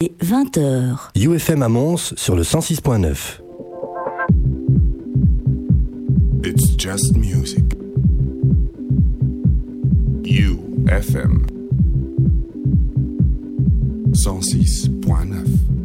Et 20h. UFM à Mons sur le 106.9. It's just music. UFM 106.9.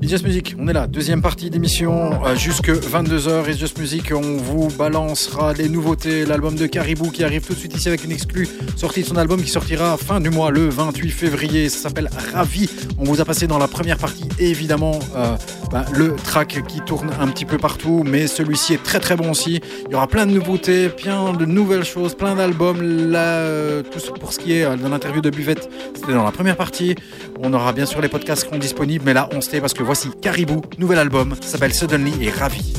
It's Just Music, on est là, deuxième partie d'émission, euh, jusque 22h. It's Just Music, on vous balancera les nouveautés, l'album de Caribou qui arrive tout de suite ici avec une exclue sortie de son album qui sortira fin du mois, le 28 février. Ça s'appelle Ravi. On vous a passé dans la première partie, évidemment, euh, bah, le track qui tourne un petit peu partout, mais celui-ci est très très bon aussi. Il y aura plein de nouveautés, plein de nouvelles choses, plein d'albums. Là, euh, tout pour ce qui est euh, de l'interview de Buvette, c'était dans la première partie. On aura bien sûr les podcasts qui seront disponibles, mais là, on se tait parce que voici Caribou, nouvel album, s'appelle Suddenly et Ravi.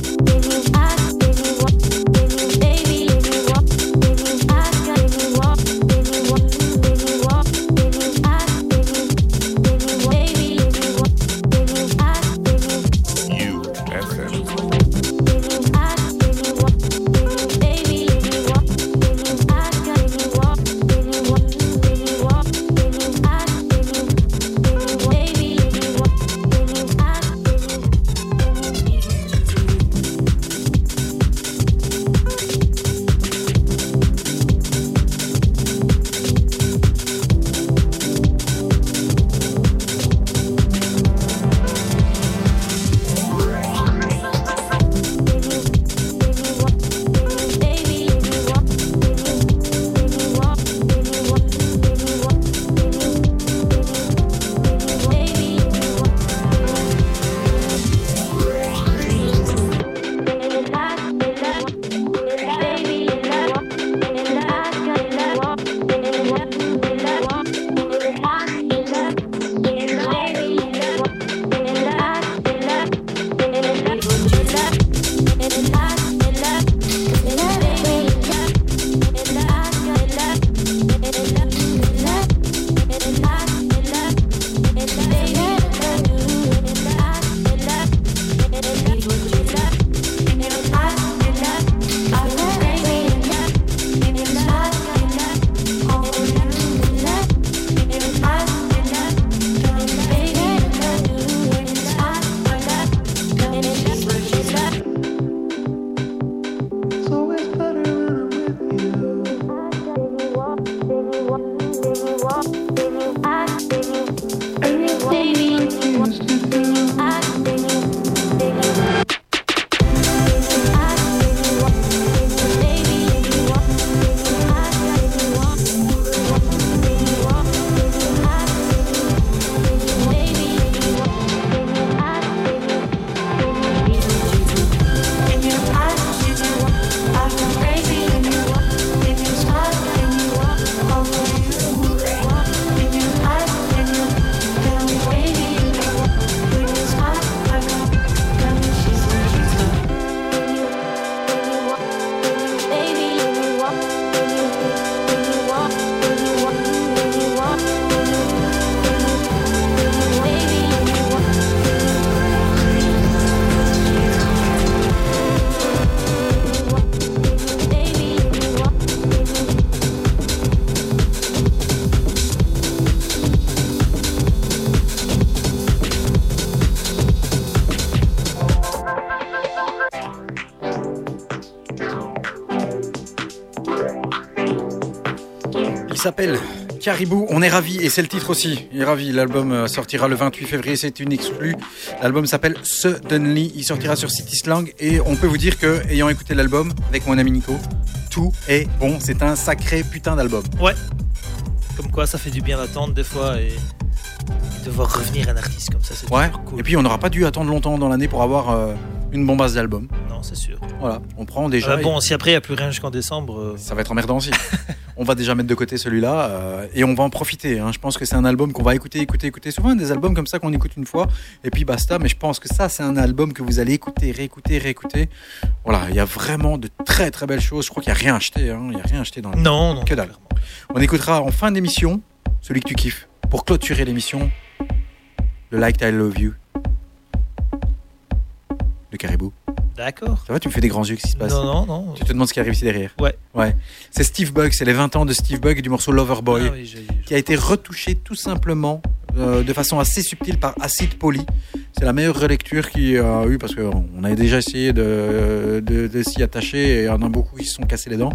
S'appelle Caribou, on est ravis et c'est le titre aussi. Il est ravi. L'album euh, sortira le 28 février, c'est une exclue. L'album s'appelle Suddenly, il sortira sur City Slang et on peut vous dire que, ayant écouté l'album avec mon ami Nico, tout est bon. C'est un sacré putain d'album. Ouais. Comme quoi, ça fait du bien d'attendre des fois et, de voir revenir un artiste comme ça, c'est Ouais. cool. Et puis on n'aura pas dû attendre longtemps dans l'année pour avoir euh, une bombasse d'album. Non, c'est sûr. Voilà, on prend déjà. Euh, bon, si après il n'y a plus rien jusqu'en décembre, euh, Ça va être emmerdant aussi. on va déjà mettre de côté celui-là euh, et on va en profiter. hein. Je pense que c'est un album qu'on va écouter, écouter, écouter. Souvent des albums comme ça qu'on écoute une fois et puis basta. Mais je pense que ça, c'est un album que vous allez écouter, réécouter, réécouter. Voilà, il y a vraiment de très très belles choses. Je crois qu'il n'y a rien acheté. hein. Il n'y a rien acheté dans le non, non. Que dalle. On écoutera en fin d'émission celui que tu kiffes pour clôturer l'émission. Le Like I Love You de Caribou. D'accord. Ça va, tu me fais des grands yeux, qu'est-ce qui se passe Non, non, non. Tu te demandes ce qui arrive ici derrière Ouais. Ouais. C'est Steve Bug, c'est les 20 ans de Steve Bug et du morceau Loverboy Ah oui, j'ai- qui a été retouché tout simplement euh, de façon assez subtile par Acid Poly. C'est la meilleure relecture qu'il y a eu parce qu'on avait déjà essayé de, de, de s'y attacher et il y en a beaucoup qui se sont cassés les dents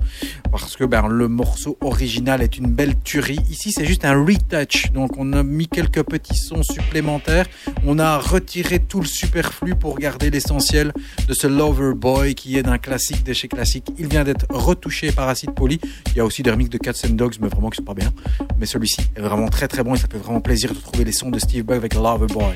parce que ben, le morceau original est une belle tuerie. Ici, c'est juste un retouch, donc on a mis quelques petits sons supplémentaires. On a retiré tout le superflu pour garder l'essentiel de ce Lover Boy qui est d'un classique de chez classique. Il vient d'être retouché par Acid Poly. Il y a aussi des remixes de Cats and Dogs, mais vraiment qui sont pas bien. Mais celui-ci est vraiment très très bon et ça fait vraiment plaisir de trouver les sons de Steve Bug avec Lover Boy.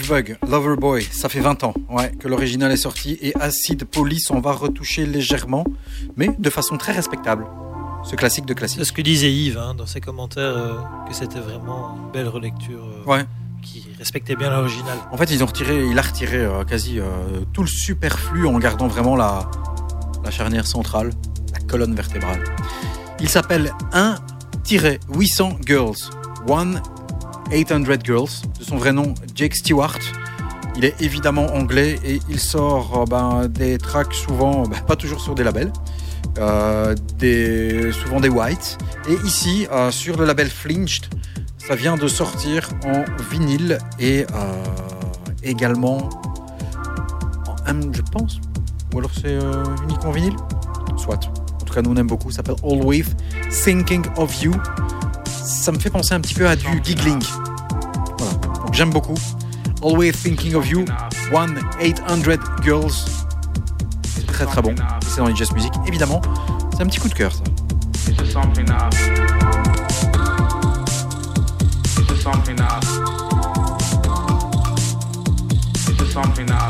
Steve Bug, Loverboy, ça fait 20 ans ouais, que l'original est sorti et Acid Police, on va retoucher légèrement, mais de façon très respectable. Ce classique de classique. C'est ce que disait Yves hein, dans ses commentaires, euh, que c'était vraiment une belle relecture euh, Ouais. qui respectait bien l'original. En fait, ils ont retiré, il a retiré euh, quasi tout le superflu en gardant vraiment la, la charnière centrale, la colonne vertébrale. Il s'appelle 1-800 Girls. 1-800 Girls. De son vrai nom, Jake Stewart. Il est évidemment anglais et il sort euh, ben, des tracks souvent, ben, pas toujours sur des labels, euh, des, souvent des whites. Et ici, euh, sur le label Flinched, ça vient de sortir en vinyle et euh, également en je pense. Ou alors c'est euh, uniquement vinyle Soit. En tout cas, nous on aime beaucoup. Ça s'appelle Always Thinking of You. Ça me fait penser un petit peu à du giggling. Voilà. J'aime beaucoup. Always Thinking of You. 1-800 Girls. C'est très très bon. C'est dans les jazz music. Évidemment, c'est un petit coup de cœur ça. Something else.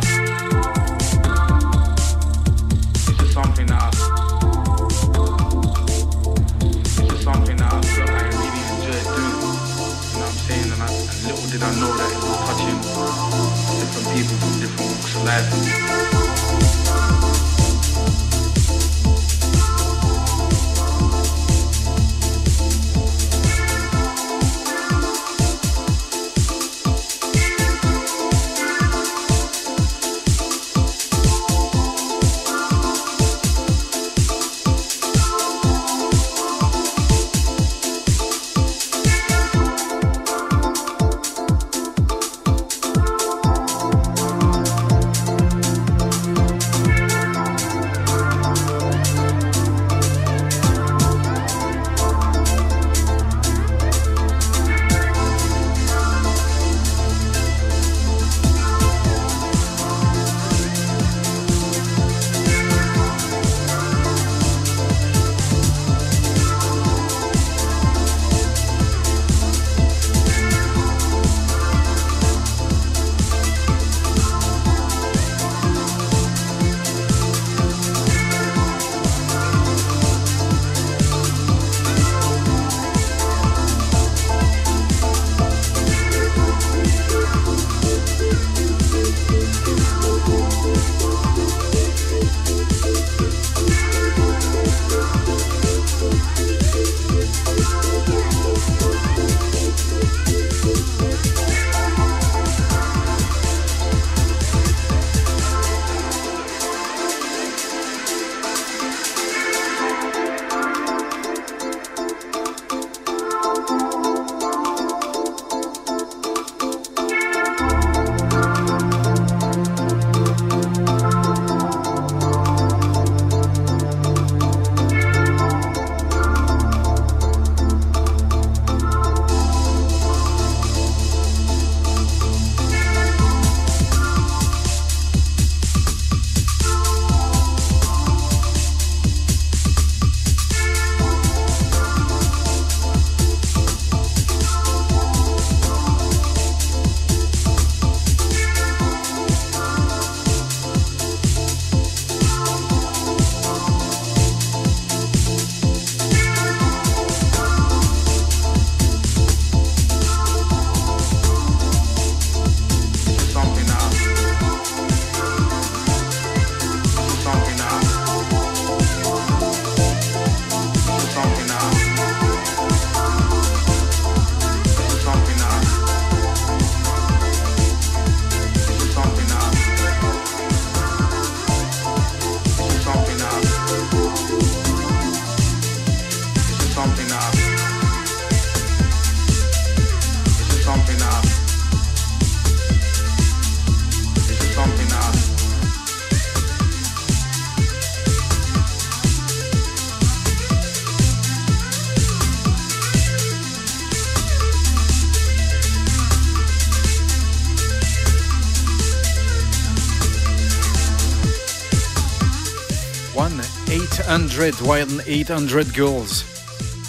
800, one 800 girls.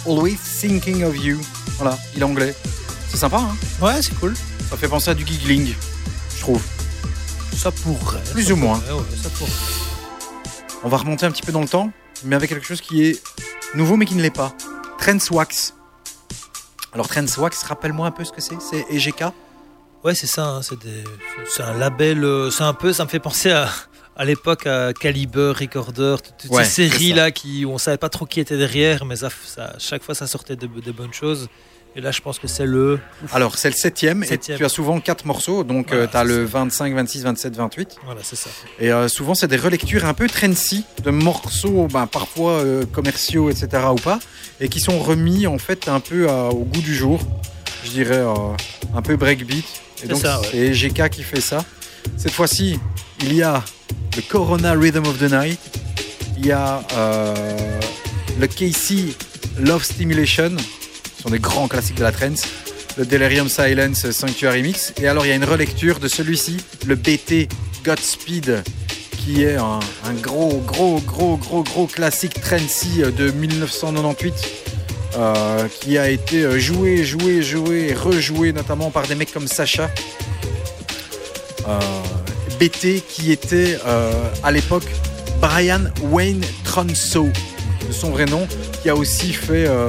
Always thinking of you. Voilà, il est anglais. C'est sympa, hein Ouais, c'est cool. Ça fait penser à du giggling. trouve. Ça pourrait. Plus ça ou moins. pourrait, ouais, ça pourrait. On va remonter un petit peu dans le temps, mais avec quelque chose qui est nouveau mais qui ne l'est pas. Trends Wax. Alors Trends Wax, rappelle-moi un peu ce que c'est. C'est EGK. Ouais, c'est ça. hein, c'est des- c'est un label. euh, C'est un peu. Ça me fait penser à. À l'époque, à Caliber, Recorder, toutes, Ouais, ces c'est séries ça. là qui, où on savait pas trop qui était derrière, mais ça, ça- chaque fois ça sortait de, de bonnes choses. Et là, je pense que c'est le. Alors c'est le septième, Septième. et tu as souvent quatre morceaux, donc Voilà, tu as c'est le 25, 26, 27, 28. Voilà, c'est ça. Et euh, souvent c'est des relectures un peu trendy de morceaux, ben, parfois euh, commerciaux, etc. ou pas, et qui sont remis en fait un peu à- au goût du jour. Je dirais euh, un peu breakbeat. Et C'est donc ça, ouais. c'est EGK qui fait ça. Cette fois-ci, il y a le Corona Rhythm of the Night, il y a euh, le Casey Love Stimulation, ce sont des grands classiques de la trance, le Delirium Silence Sanctuary Mix, et alors il y a une relecture de celui-ci, le BT Godspeed, qui est un, gros, gros, gros, gros, gros classique Trancy de 1998. euh, qui a été joué, joué, joué, rejoué notamment par des mecs comme Sacha. Euh, BT qui était euh, à l'époque Brian Wayne Tronso, de son vrai nom, qui a aussi fait euh,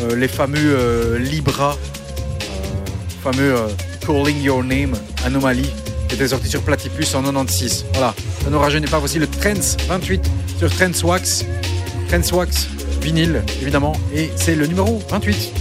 euh, les fameux Libra, fameux Calling Your Name, Anomaly, qui était sorti sur Platypus en 96. Voilà, ça ne rajeunit pas. Voici le Trends 28 sur Trends Wax. Trends Wax, vinyle évidemment, et c'est le numéro 28.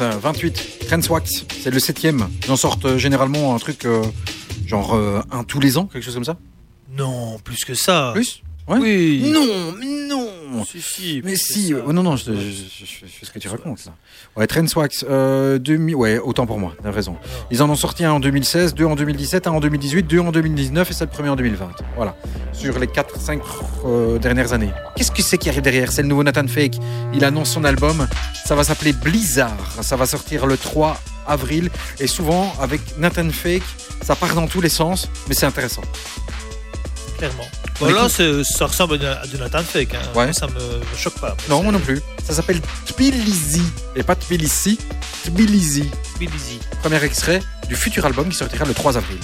Euh, 28. Trends Wax, c'est le septième. Ils en sortent euh, généralement un truc euh, genre euh, un tous les ans, quelque chose comme ça. Non, plus que ça. Plus Ouais. Oui. Non, mais non. Si, si, Mais si, euh, non, non, je, je- je- je fais ce que tu racontes là. Ouais, Trends Wax, euh, 2000, ouais, autant pour moi, t'as raison. Ils en ont sorti un en 2016, deux en 2017, un en 2018, deux en 2019 et c'est le premier en 2020. Voilà, sur les 4-5 dernières années. Qu'est-ce que c'est qui arrive derrière C'est le nouveau Nathan Fake? Il annonce son album, ça va s'appeler Blizzard. Ça va sortir le 3 avril et souvent avec Nathan Fake, ça part dans tous les sens, mais c'est intéressant. Clairement. On Voilà, écoute. c'est- ça ressemble à du Nathan Fake. Hein. Ouais. Ça me, me choque pas. Non, moi non plus. Ça s'appelle Tbilisi et pas Tbilisi, Tbilisi. Tbilisi. Premier extrait du futur album qui sortira le 3 avril.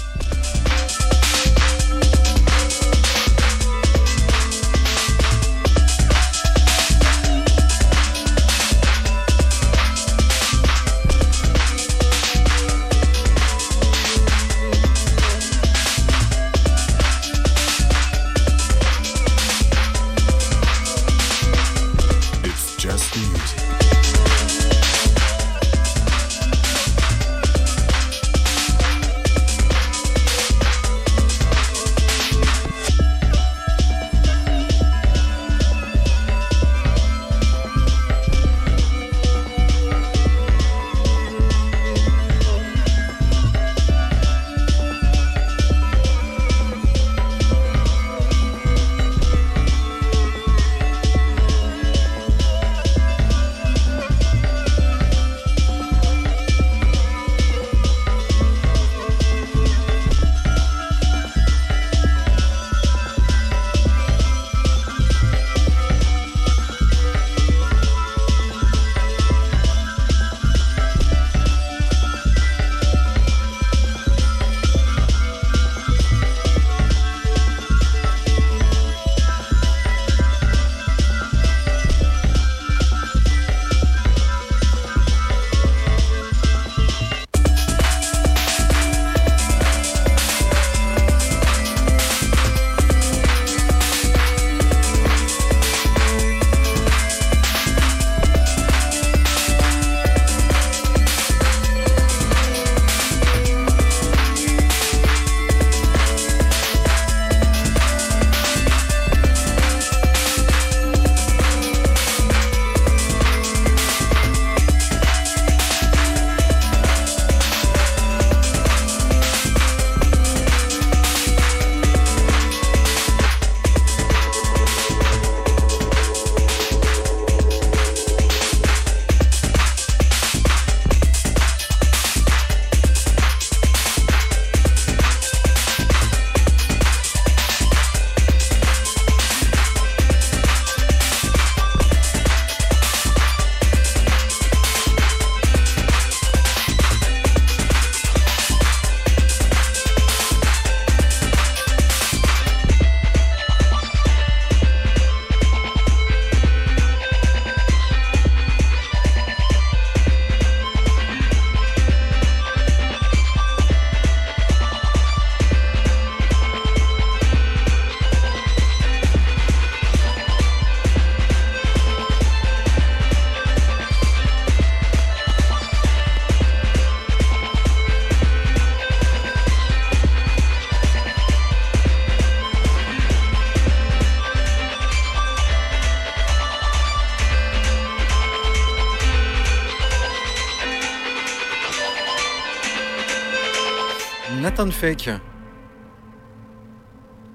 Fake.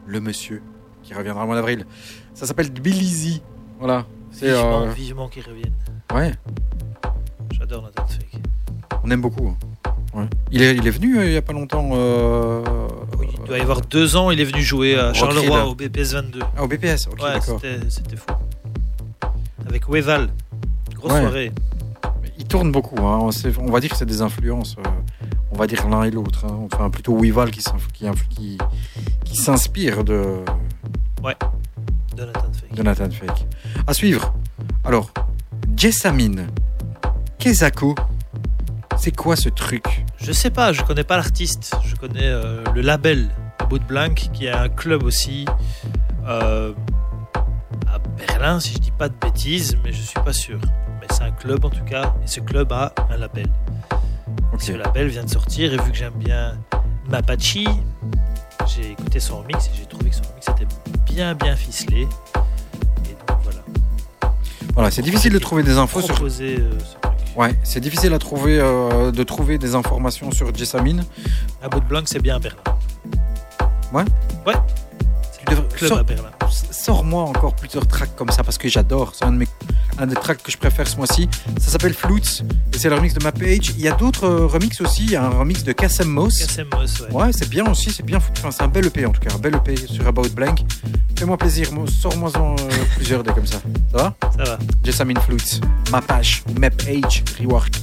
Le monsieur qui reviendra au mois d'avril. Ça s'appelle Tbilisi. Voilà. C'est Vivement, euh, vivement qu'ils reviennent. ouais, J'adore Nathan Fake. on aime beaucoup. hein. Ouais. Il, est, il est venu euh, il y a pas longtemps euh, Oui, il doit y avoir deux ans, il est venu jouer à. Charleroi au BPS 22. ah, au BPS. Ok, ouais, d'accord. c'était fou. Avec Weval. Grosse Ouais. soirée. Il tourne beaucoup. hein. On va dire que c'est des influences. On va dire l'un et l'autre. hein. Enfin, plutôt Weval qui, s'inspire de, de Nathan Fake. de Nathan Fake. À suivre. Alors, Jessamine Kezako. C'est quoi ce truc? Je sais pas, je connais pas l'artiste. Je connais euh, le label Boot Blank, qui est un club aussi euh, à Berlin, si je dis pas de bêtises, mais je suis pas sûr. Mais c'est un club en tout cas, et ce club a un label. Ce label vient de sortir, et vu que j'aime bien Mapachi, j'ai écouté son remix et j'ai trouvé que son remix était bien bien ficelé. Et donc voilà. Voilà, c'est difficile de trouver des infos sur. Proposer, euh, ce. Ouais, c'est difficile à trouver, euh, de trouver des informations sur Jessamine. À bout de blanc, c'est bien à Berlin. Ouais Ouais. Tu devrais- Club à Berlin. Sors-moi encore plusieurs tracks comme ça parce que j'adore. C'est un, de mes- un des tracks que je préfère ce mois-ci. Ça s'appelle Flutes et c'est le remix de ma page. Il y a d'autres euh, remixes aussi. Il y a un remix de Kassem Moss. KSMOS, ouais. Ouais, c'est bien aussi, c'est bien foutu. Enfin, c'est un bel EP en tout cas, un bel EP sur About Blank. Fais-moi plaisir, moi, sors-moi-en euh, plusieurs des comme ça. Ça va? Ça va. Jessamine Flutes, Mapache, Map Age, Rework.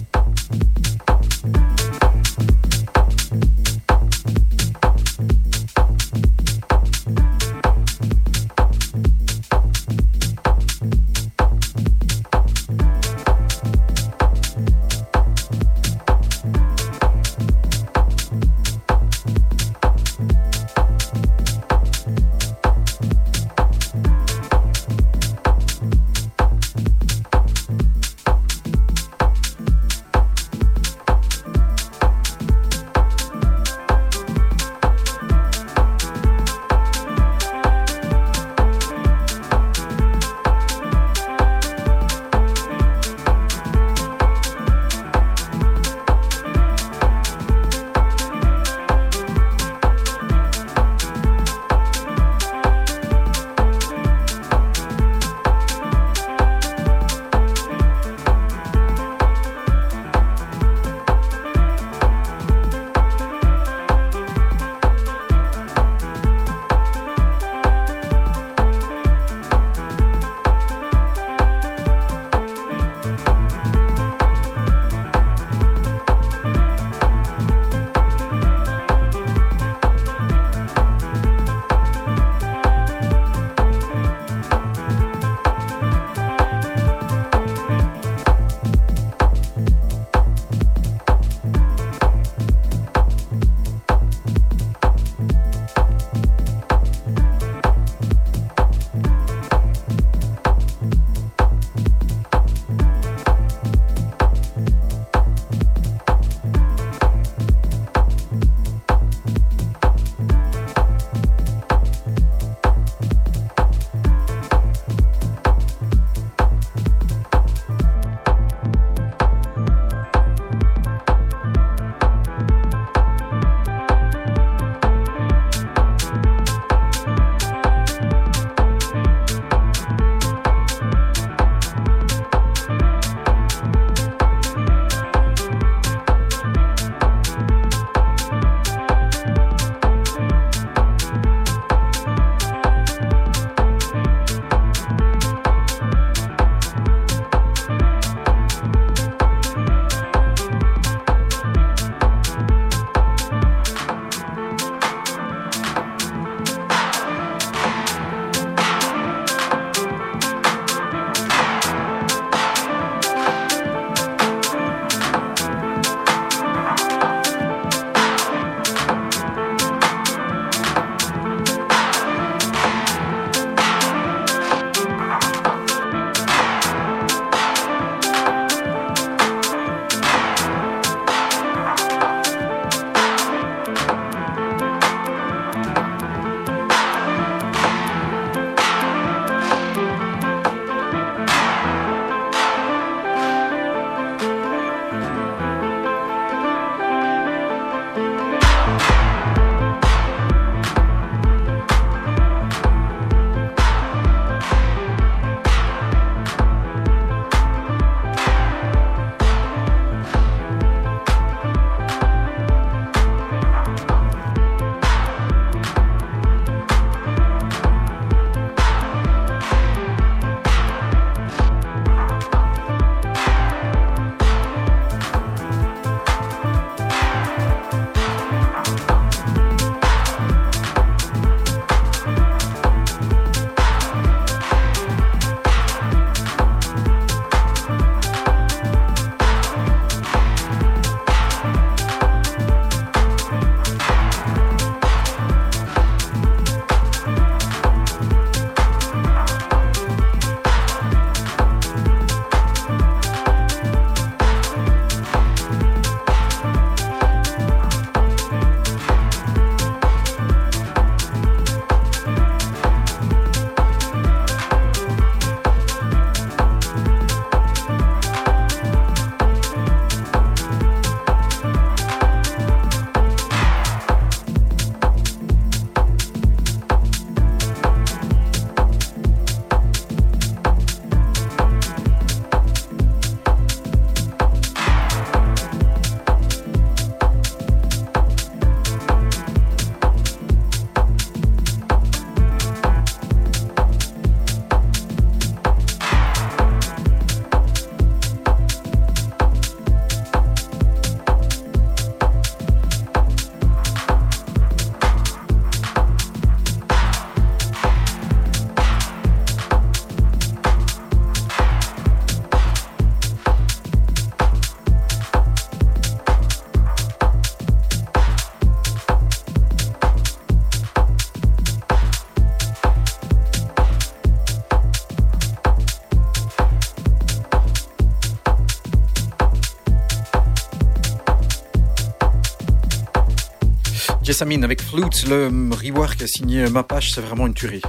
Jessamine avec Flutes, le rework signé Mapache, c'est vraiment une tuerie.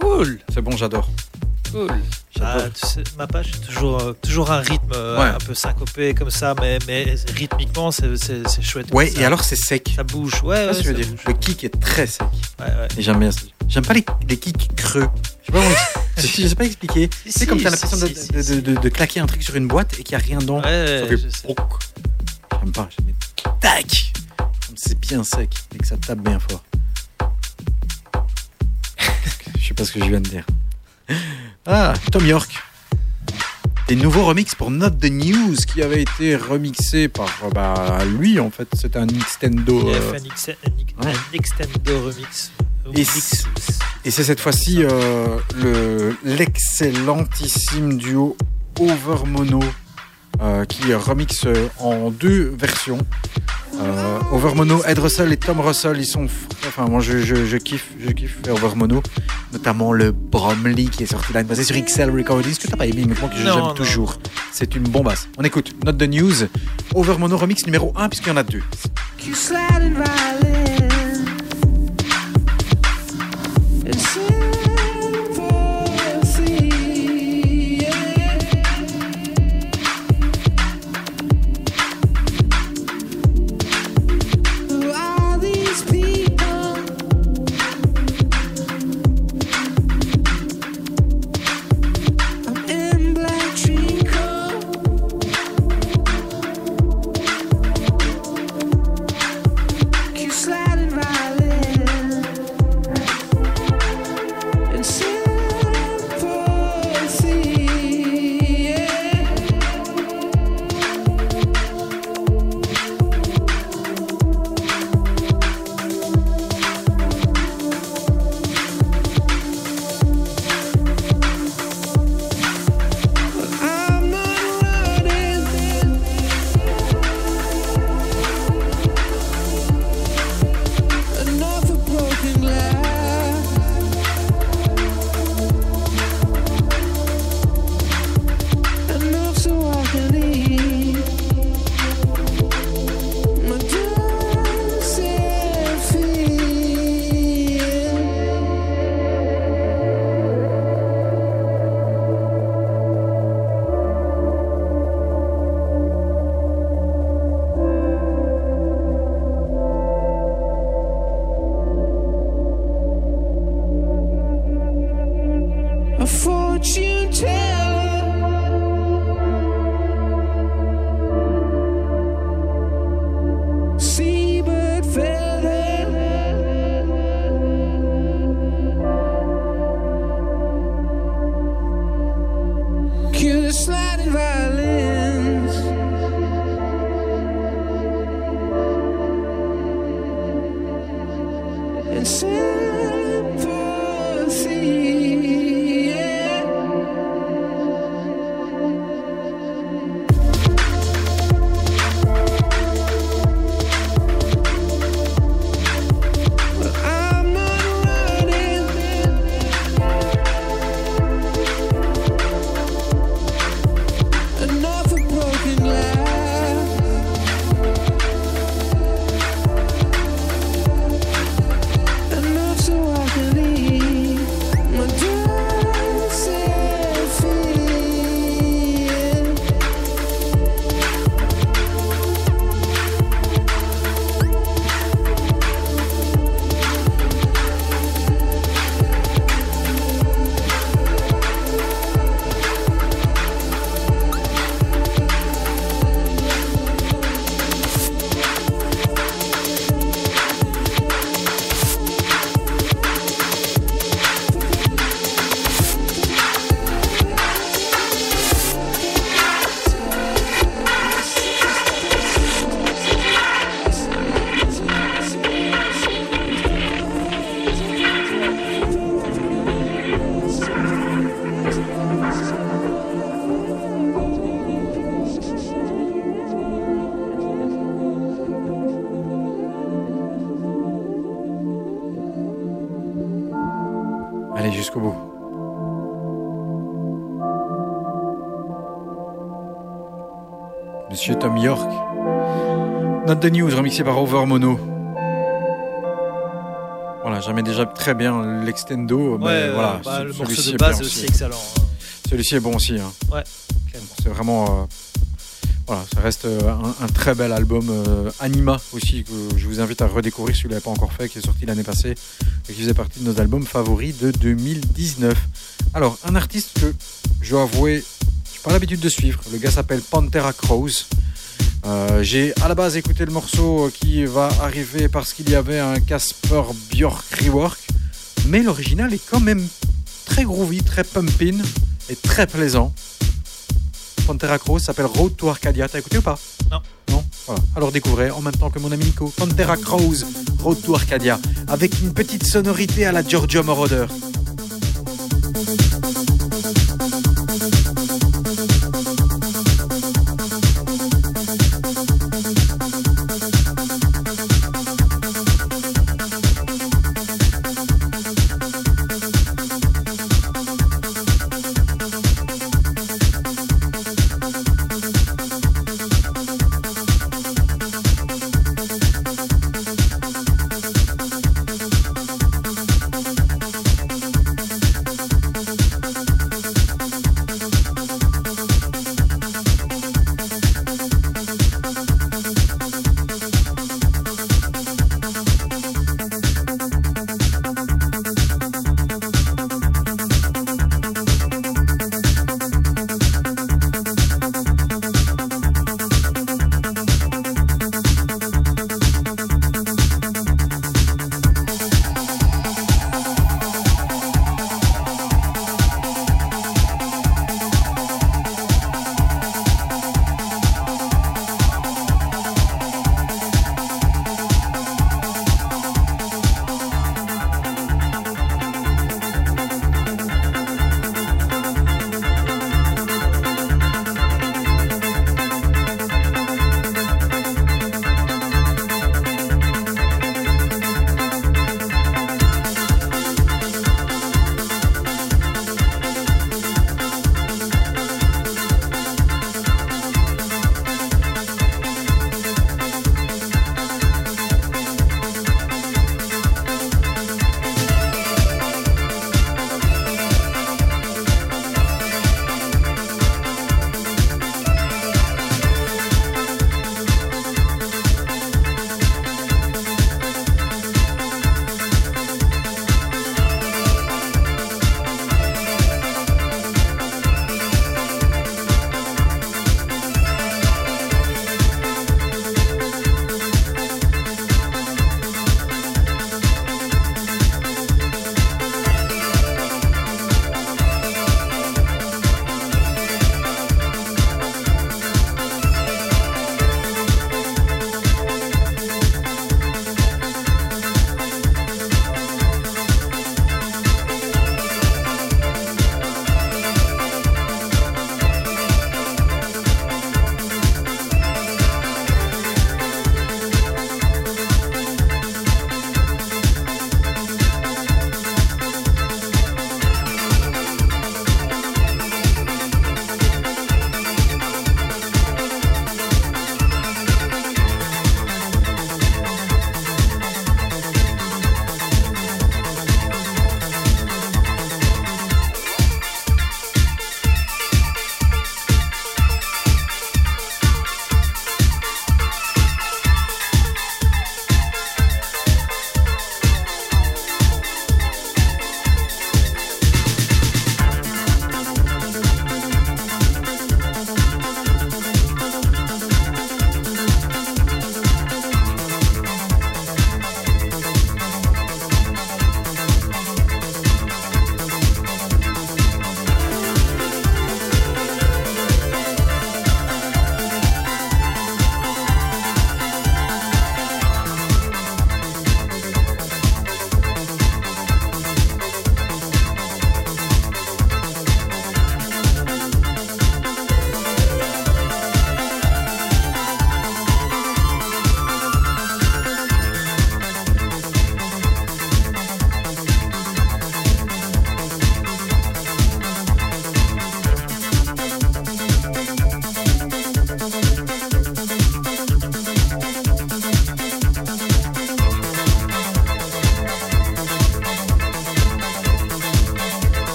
Cool, C'est bon, j'adore. cool. Ah, tu sais, ma page, c'est toujours, euh, toujours un rythme euh, Ouais. un peu syncopé comme ça, mais, mais rythmiquement, c'est chouette. Ouais, ça, et alors c'est sec. Ça bouge, ouais, ça bouge. Le kick est très sec. Ouais, ouais. Et j'aime bien ça. J'aime pas les, les kicks creux. Je sais pas, comment- je je sais pas expliquer. Si, C'est comme si, t'as l'impression si, de, si, de, si, de- de- de claquer un truc sur une boîte et qu'il n'y a rien dedans. J'aime pas. Tac C'est bien sec et que ça tape bien fort. je sais pas ce que je viens de dire. Ah, Tom York. Des nouveaux remixes pour Not the News qui avait été remixé par bah, lui en fait. C'est un Nintendo. Euh, un, ouais. extendo remix. Et c'est cette fois-ci euh, le l'excellentissime duo Over Mono euh, qui remixe en deux versions. Euh, Over Mono, Ed Russell et Tom Russell, ils sont. Enfin, moi je, je, je kiffe, je kiffe Over Mono, notamment le Bromley qui est sorti l'année passée sur XL Recordings que t'as pas aimé, mais moi que j'aime toujours. C'est une bombasse. On écoute Not the News, Over Mono remix numéro 1 puisqu'il y en a deux. The News remixé par Over Mono. Voilà, j'aimais déjà très bien l'extendo. mais Ouais, voilà, bah, ce- le celui-ci morceau de est base bien est aussi excellent. hein. Celui-ci est bon aussi. hein. Clairement. C'est vraiment. euh, voilà, ça reste euh, un, un très bel album. euh, Anima aussi, que je vous invite à redécouvrir si vous ne l'avez pas encore fait, qui est sorti l'année passée et qui faisait partie de nos albums favoris de 2019. Alors, un artiste que je dois avouer, je n'ai pas l'habitude de suivre. Le gars s'appelle Pantera Crows. Euh, J'ai à la base écouté le morceau qui va arriver parce qu'il y avait un Casper Björk rework, mais l'original est quand même très groovy, très pumpin et très plaisant. Pantera Crows s'appelle Road to Arcadia. T'as écouté ou pas? Non. Non? Voilà. Alors découvrez en même temps que mon ami Nico. Pantera Crows, Road to Arcadia. Avec une petite sonorité à la Giorgio Moroder.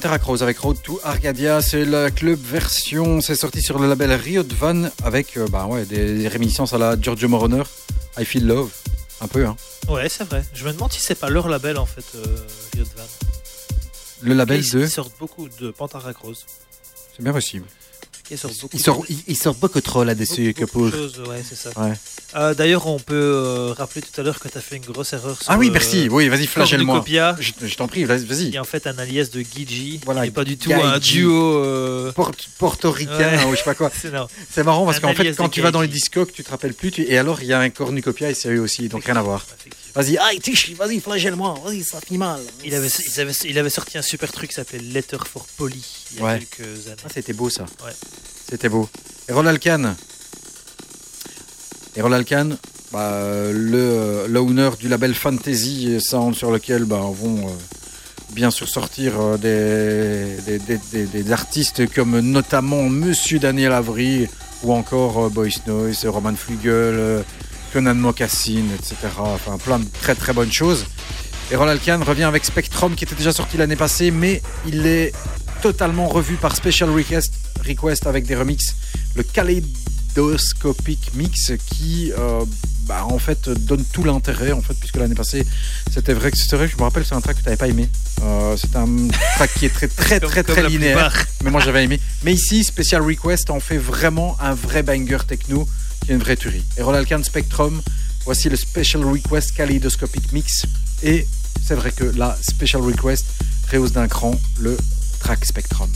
Pantera Crows avec Road to Arcadia, c'est la club version, c'est sorti sur le label Riot Van avec euh, bah ouais, des, des réminiscences à la Giorgio Moroner, I Feel Love, un peu hein. Ouais, c'est vrai. Je me demande si c'est pas leur label en fait, euh, Riot Van. Le label 2, ils sortent beaucoup de Pantara Cross. c'est bien possible. Beaucoup Il sort, de- il, il sort beaucoup trop là-dessus, beaucoup choses, ouais, c'est ça. Ouais. Euh, D'ailleurs, on peut euh, rappeler tout à l'heure que tu as fait une grosse erreur. Sur Ah oui, le merci, oui, vas-y, flagelle-moi. Cornucopia, Je, je t'en prie, vas-y. qui est en fait un alias de Gigi. Voilà, et pas du tout un duo. euh, Port- portoricain Ouais. ou je sais pas quoi. c'est marrant parce qu'en fait, quand tu vas dans les discogs, tu te rappelles plus. tu- Et alors, il y a un cornucopia et c'est eux aussi, donc rien à voir. Effectivement. Vas-y, vas-y, flagelle-moi, vas-y, ça finit mal. Il avait, il, avait, il avait sorti un super truc qui s'appelait Letter for Polly il y a Ouais. quelques années. Ah, c'était beau ça. Ouais. C'était beau. Errol Alkan. Errol Alkan, bah, le l'owner du label Fantasy Sound sur lequel bah, vont euh, bien sûr sortir euh, des, des, des- des- artistes comme notamment Monsieur Daniel Avery ou encore euh, Boys Noise, Roman Flugel, euh, Conan Mocassin, etc. Enfin, plein de très très bonnes choses. Errol Alkan revient avec Spectrum qui était déjà sorti l'année passée, mais il est totalement revu par Special Request, Request avec des remixes. Le Kaleidoscopic Mix qui, euh, bah, en fait, donne tout l'intérêt, en fait, puisque l'année passée, c'était vrai que c'est vrai, je me rappelle, c'est un track que tu n'avais pas aimé. Euh, c'est un track qui est très, très, très, très linéaire. Mais moi, j'avais aimé. Mais ici, Special Request en fait vraiment un vrai banger techno qui est une vraie tuerie. Et Alkan Spectrum, voici le Special Request Kaleidoscopic Mix. Et c'est vrai que la Special Request rehausse d'un cran le track Spectrum.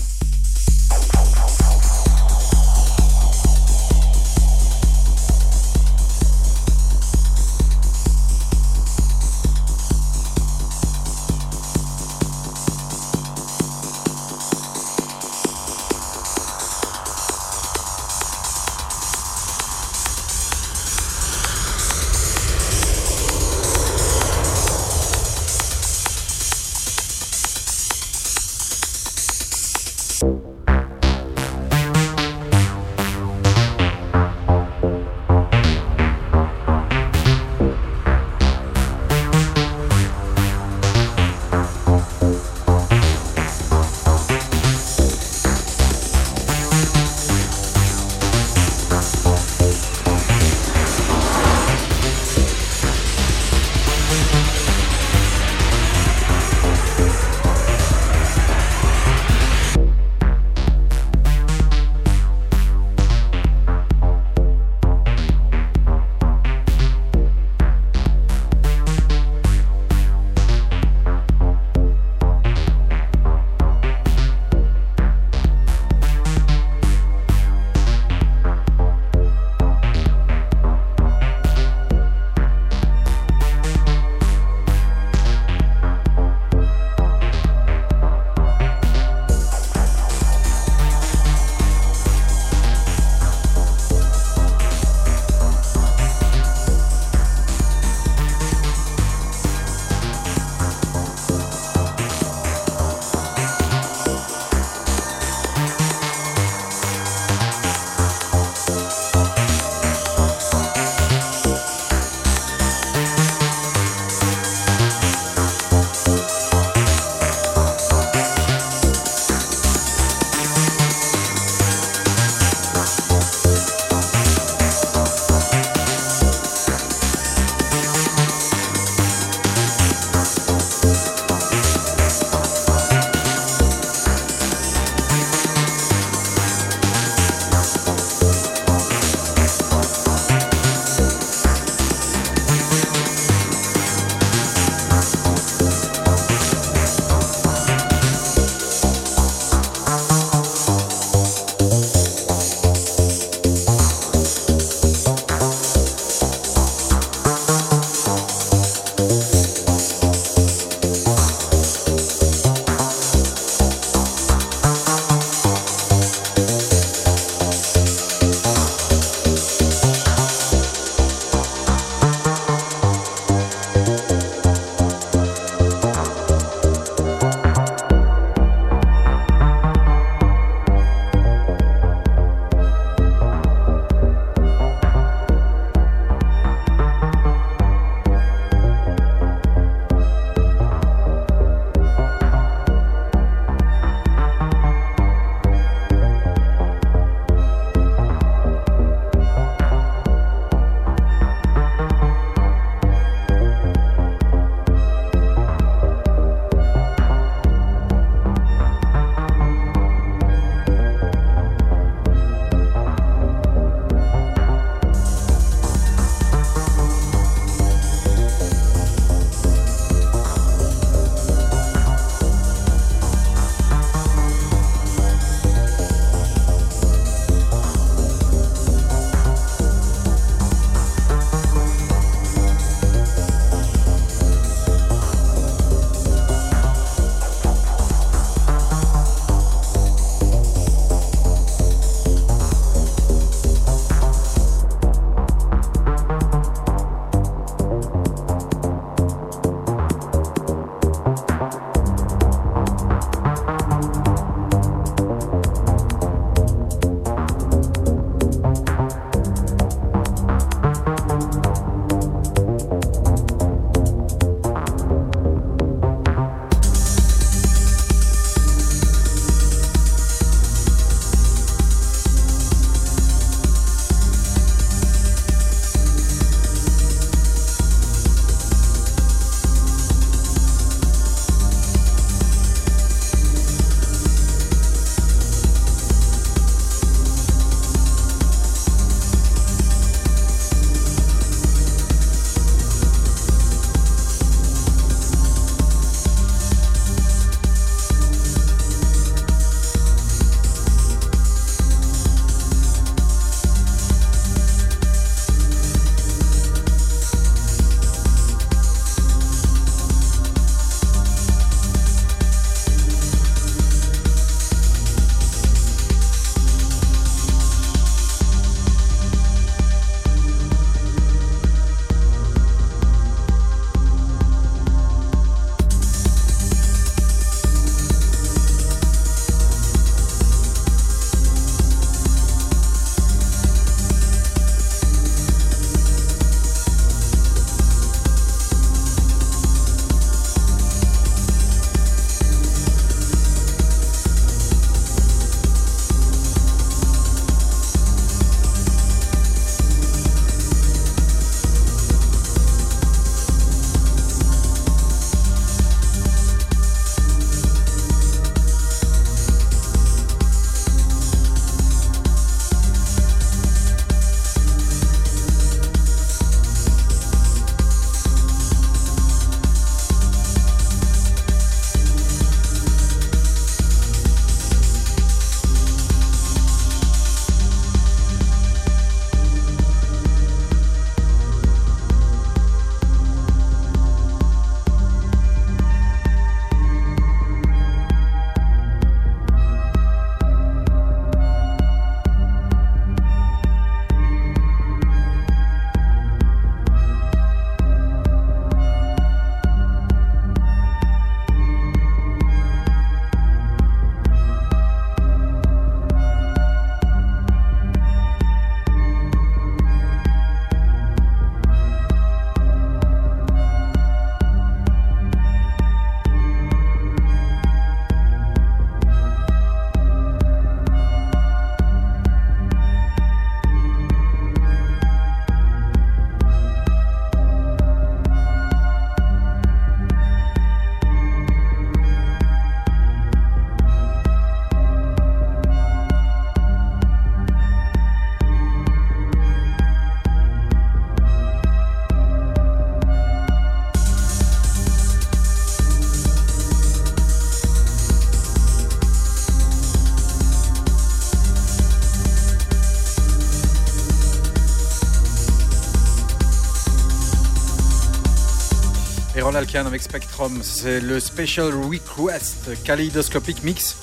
Alkan avec Spectrum. C'est le Special Request Kaleidoscopic Mix.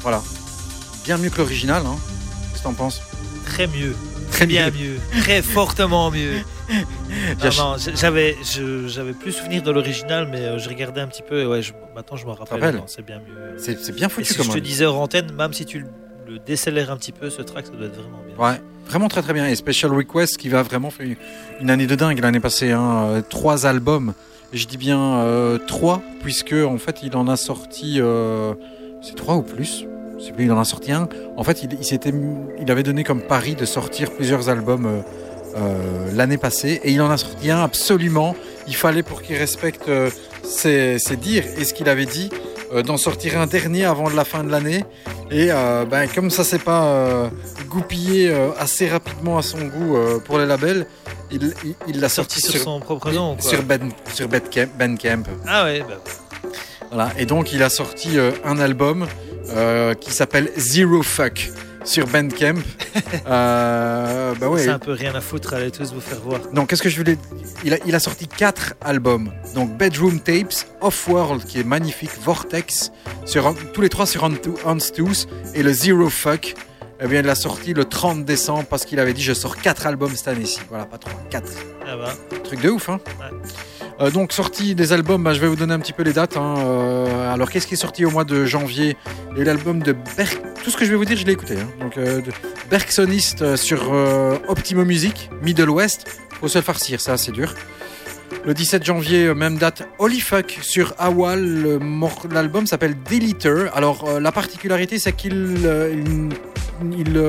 Voilà. Bien mieux que l'original, hein. Qu'est-ce que t'en penses? Très mieux. Très Bien mieux. Très fortement mieux. J- j'avais, j'avais plus souvenir de l'original, mais euh, je regardais un petit peu et ouais, je- maintenant je me rappelle. C'est bien mieux. C'est bien Et foutu si comme je te disais hors antenne, même si tu le, le décélères un petit peu, ce track, ça doit être vraiment bien. Ouais, vraiment très très bien. Et Special Request qui va vraiment faire une- une année de dingue l'année passée. Hein. Euh, Trois albums. Je dis bien euh, trois, puisque en fait il en a sorti. euh, c'est trois ou plus il en a sorti un. En fait, il, il avait donné comme pari de sortir plusieurs albums euh, l'année passée. Et il en a sorti un absolument. Il fallait pour qu'il respecte ses dires et ce qu'il avait dit. Euh, d'en sortir un dernier avant la fin de l'année et euh, ben, comme ça s'est pas euh, goupillé assez rapidement à son goût pour les labels, il il- il l'a sorti, Sorti sur, son propre nom, quoi. sur Ben sur Bandcamp, Bandcamp. Ah ouais, bah, Voilà. Et donc il a sorti un album qui s'appelle Zero Fuck sur Bandcamp. euh, bah ouais. c'est un peu rien à foutre, allez tous vous faire voir. Non, qu'est-ce que je voulais il a, il a sorti quatre albums. Donc Bedroom Tapes, Off-World qui est magnifique, Vortex, sur, tous les trois sur Tooth et le Zero Fuck. Eh bien, il l'a sorti le 30 décembre parce qu'il avait dit je sors quatre albums cette année-ci. Voilà, pas trois, quatre. Ah bah, Truc de ouf, hein Ouais. Euh, donc sortie des albums, bah, je vais vous donner un petit peu les dates. hein. Euh, alors qu'est-ce qui est sorti au mois de janvier? Et l'album de Berk, tout ce que je vais vous dire, je l'ai écouté. hein. Donc euh, de Bergsonist euh, sur euh, Optimo Music, Middle West. Faut se le farcir, ça c'est dur. Le 17 janvier, euh, même date, Holy Fuck sur Awal. L'album s'appelle Deleter. Alors la particularité, c'est qu'il il,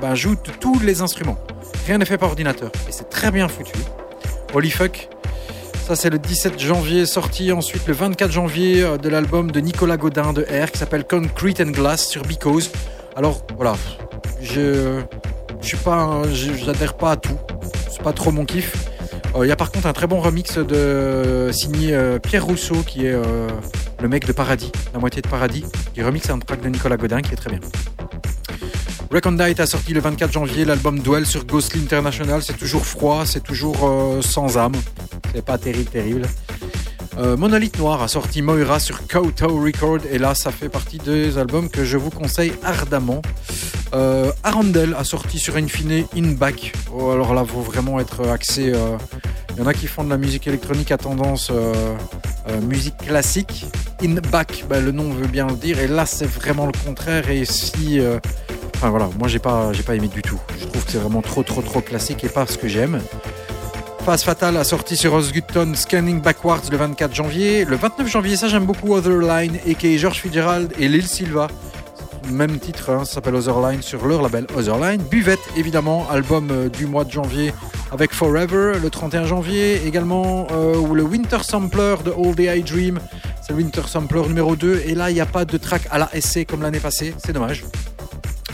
bah, joue tous les instruments. Rien n'est fait par ordinateur. Et c'est très bien foutu. Holy Fuck. Ça, c'est le 17 janvier, sorti ensuite le 24 janvier euh, de l'album de Nicolas Godin de R qui s'appelle Concrete and Glass sur Because. Alors, voilà, je je suis pas, j'adhère pas à tout. C'est pas trop mon kiff. Euh, Il y a par contre un très bon remix de signé euh, Pierre Rousseau qui est le mec de Paradis, la moitié de Paradis, qui remixe un track de Nicolas Godin qui est très bien. Recondite a sorti le 24 janvier l'album Duel sur Ghostly International. C'est toujours froid, c'est toujours euh, sans âme. C'est pas terrible, terrible. Euh, Monolith Noir a sorti Moira sur Kowtow Record et là ça fait partie des albums que je vous conseille ardemment. Euh, Arundel a sorti sur Infine In Back. Oh, alors là, faut vraiment être axé. euh, Il y en a qui font de la musique électronique à tendance euh, euh, musique classique. In Back, ben, le nom veut bien le dire. Et là, c'est vraiment le contraire. Et si. Enfin voilà, moi j'ai pas, pas aimé du tout. Je trouve que c'est vraiment trop, trop, trop classique et pas ce que j'aime. Phase Fatale a sorti sur Osgutton Scanning Backwards le 24 janvier. Le 29 janvier, ça j'aime beaucoup Other Line, a.k.a. George Fitzgerald et Lil Silva. Même titre, hein, ça s'appelle Other Line sur leur label Other Line. Buvette, évidemment, album euh, du mois de janvier avec Forever. Le 31 janvier, également euh, ou le Winter Sampler de All the I Dream. C'est le Winter Sampler numéro 2. Et là, il n'y a pas de track à la essai comme l'année passée. C'est dommage.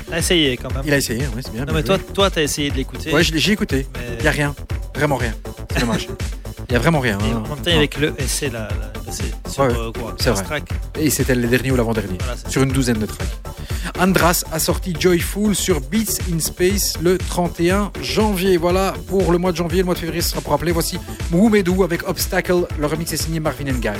T'as essayé quand même. Il a essayé, oui, c'est bien. Non, mais toi, toi, t'as essayé de l'écouter. Ouais, j'ai écouté. Il n'y a rien. Vraiment rien. C'est dommage. Il n'y a vraiment rien. Et hein. en même temps, avec le essai là, là, c'est sur euh, quoi, C'est 15 vrai. Et c'était le dernier ou l'avant-dernier. Sur une douzaine de tracks. Andras a sorti Joyful sur Beats in Space le 31 janvier. Voilà pour le mois de janvier. Le mois de février sera pour rappeler. Voici Moumedou avec Obstacle. Le remix est signé Marvin Guy.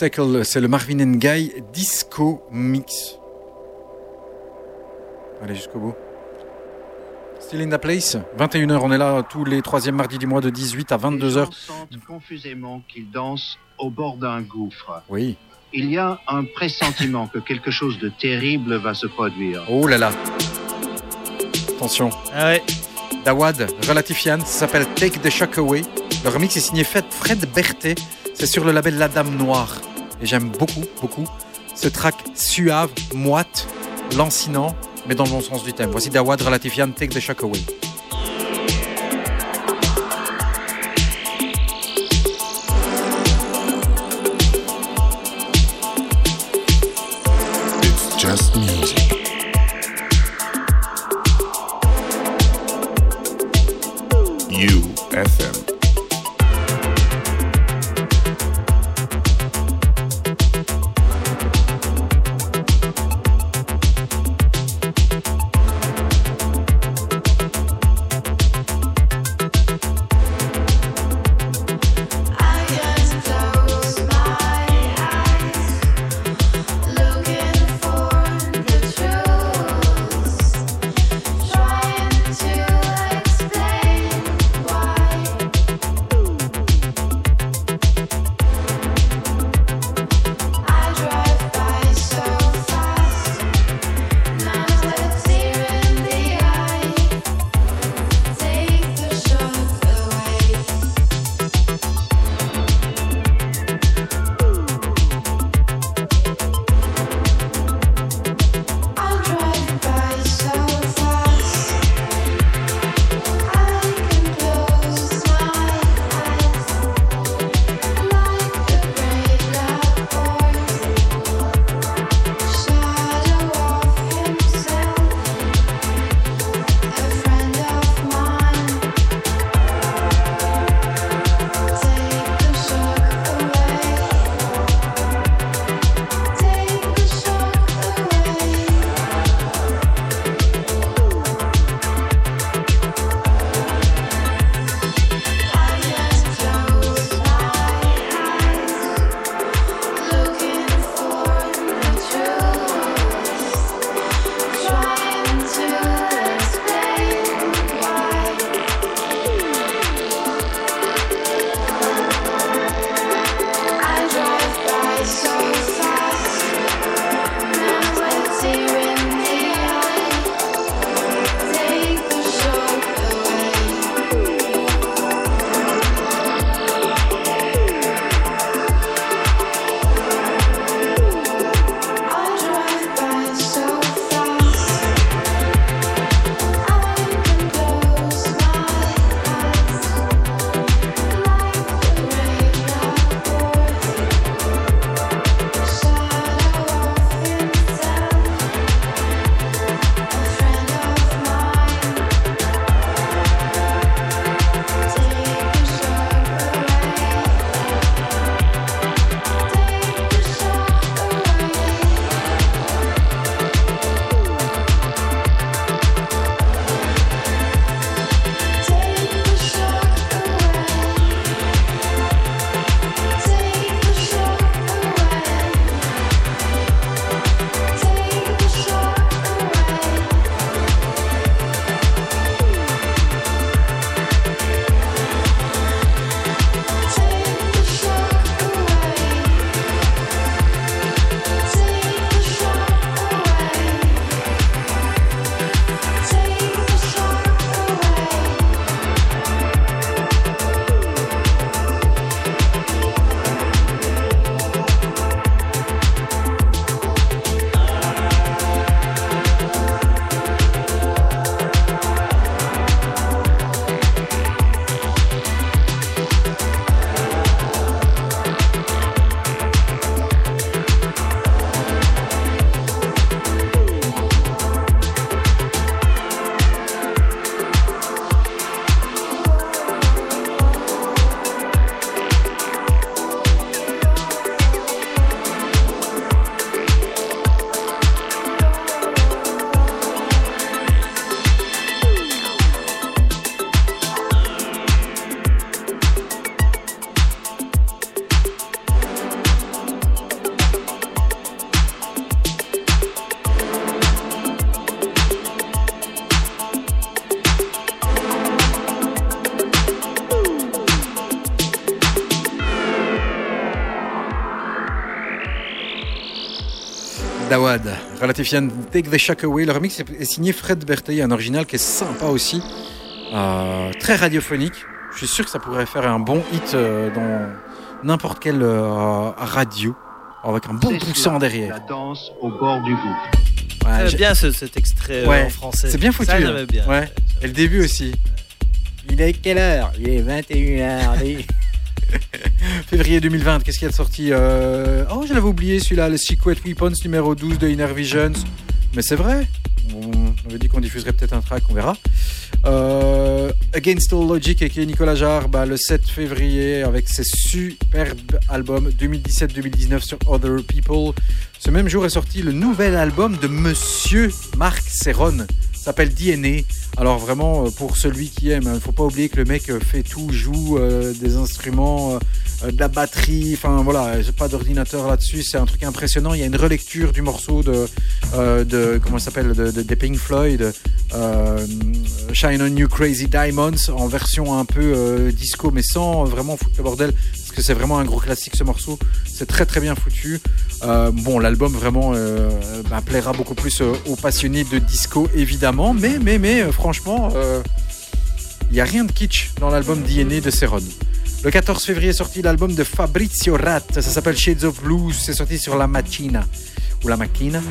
Obstacle, c'est le Marvin and Guy Disco Mix. Allez jusqu'au bout. Still in the place, 21h, on est là tous les troisièmes mardis du mois de 18 à 22h. sentent confusément qu'ils dansent au bord d'un gouffre. Oui. Il y a un pressentiment que quelque chose de terrible va se produire. Oh là là. Attention. Ah ouais. Dawad, Relatifian, ça s'appelle Take the Shock Away. Le remix est signé Fred Fred Berthet. C'est sur le label La Dame Noire. Et j'aime beaucoup, beaucoup ce track suave, moite, lancinant, mais dans le bon sens du thème. Voici Dawad, Relatifian, Take the Shock Away. Lawad, Relativian Take the Shack Away. Le remix est signé Fred Berthet, un original qui est sympa aussi, euh, très radiophonique. Je suis sûr que ça pourrait faire un bon hit euh, dans n'importe quelle euh, radio, avec un bon poussant derrière. La danse au bord du gouffre. Ouais, bien ce- cet extrait Ouais, en français. c'est bien foutu, Ça, hein. j'aimais bien. Ouais. Et le début aussi. Il est quelle heure? Il est 21h. Février 2020, qu'est-ce qu'il y a de sorti Euh, Oh, je l'avais oublié celui-là, le Secret Weapons numéro 12 de Inner Visions. Mais c'est vrai. On avait dit qu'on diffuserait peut-être un track, on verra. Euh, Against All Logic avec Nicolas Jarre bah, le 7 février avec ses superbes albums 2017-2019 sur Other People. Ce même jour est sorti le nouvel album de Monsieur Marc Serron. S'appelle DNA. Alors vraiment, euh, pour celui qui aime, il ne faut pas oublier que le mec fait tout, joue des instruments, de la batterie. Enfin voilà, j'ai pas d'ordinateur là-dessus. C'est un truc impressionnant. Il y a une relecture du morceau de, euh, de comment s'appelle, de, de- Pink Floyd, euh, Shine on You Crazy Diamonds, en version un peu euh, disco, mais sans vraiment foutre le bordel, parce que c'est vraiment un gros classique ce morceau. C'est très très bien foutu. Euh, bon, l'album vraiment euh, bah, plaira beaucoup plus euh, aux passionnés de disco, évidemment, mais mais mais euh, franchement, il n'y a rien de kitsch dans l'album DNA de Ceron. Le 14 février est sorti l'album de Fabrizio Rat, ça s'appelle Shades of Blues, c'est sorti sur La Machina. Ou La Macchina,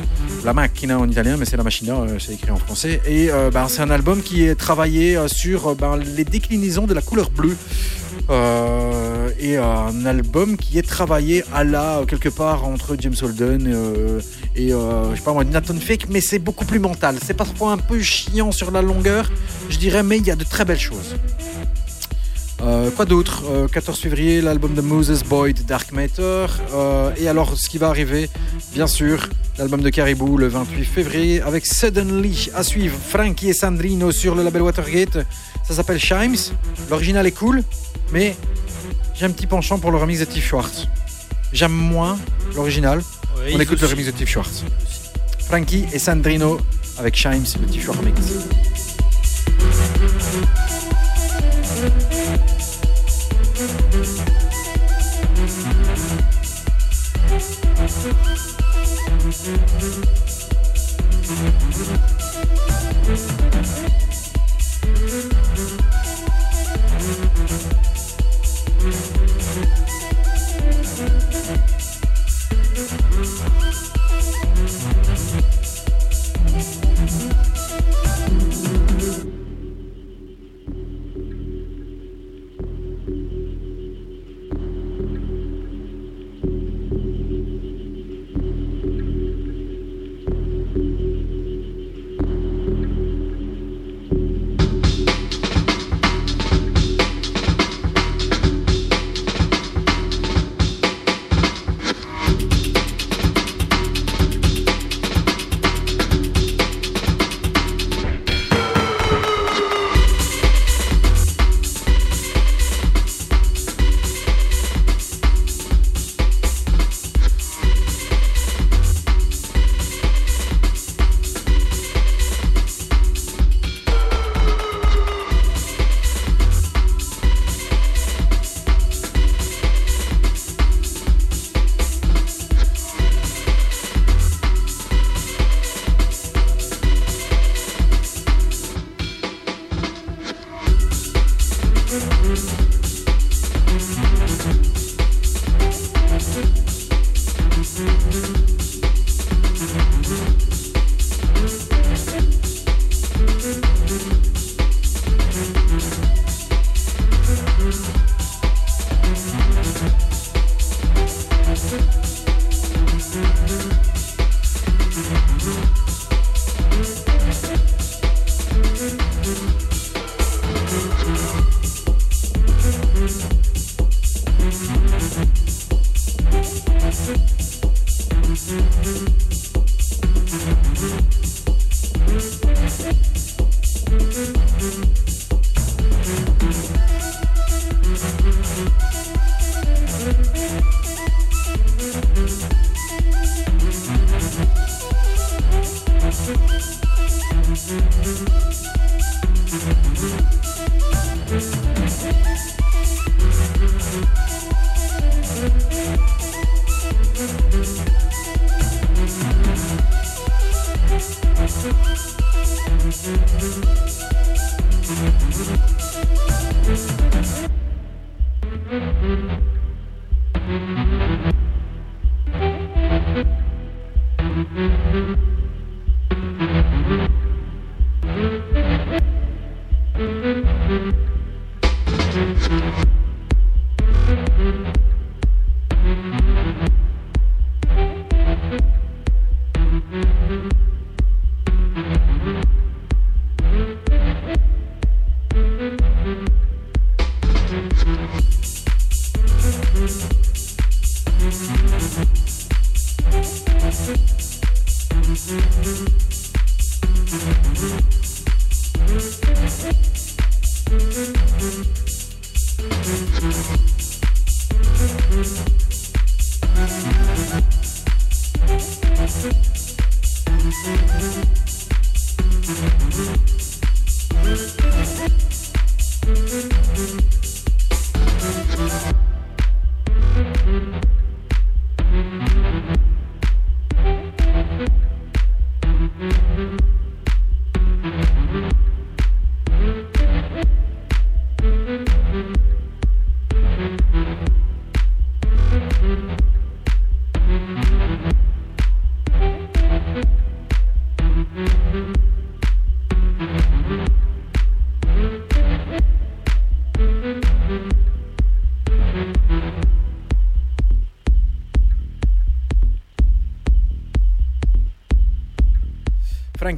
La Macchina en italien, mais c'est La Machina, euh, c'est écrit en français. Et euh, ben, c'est un album qui est travaillé euh, sur ben, les déclinaisons de la couleur bleue. Et un album qui est travaillé à la, quelque part, entre James Holden et, je sais pas moi, Nathan Fake, mais c'est beaucoup plus mental. C'est parfois un peu chiant sur la longueur, je dirais, mais il y a de très belles choses. Euh, quoi d'autre? Euh, 14 février, l'album de Moses Boyd, Dark Matter. Euh, et alors, ce qui va arriver, bien sûr, l'album de Caribou le 28 février avec Suddenly à suivre Frankie et Sandrino sur le label Watergate. Ça s'appelle Chimes. L'original est cool, mais j'ai un petit penchant pour le remix de Steve Schwartz. J'aime moins l'original. Ouais, On écoute le remix de Steve Schwartz. Frankie et Sandrino avec Chimes, le Steve Schwartz remix.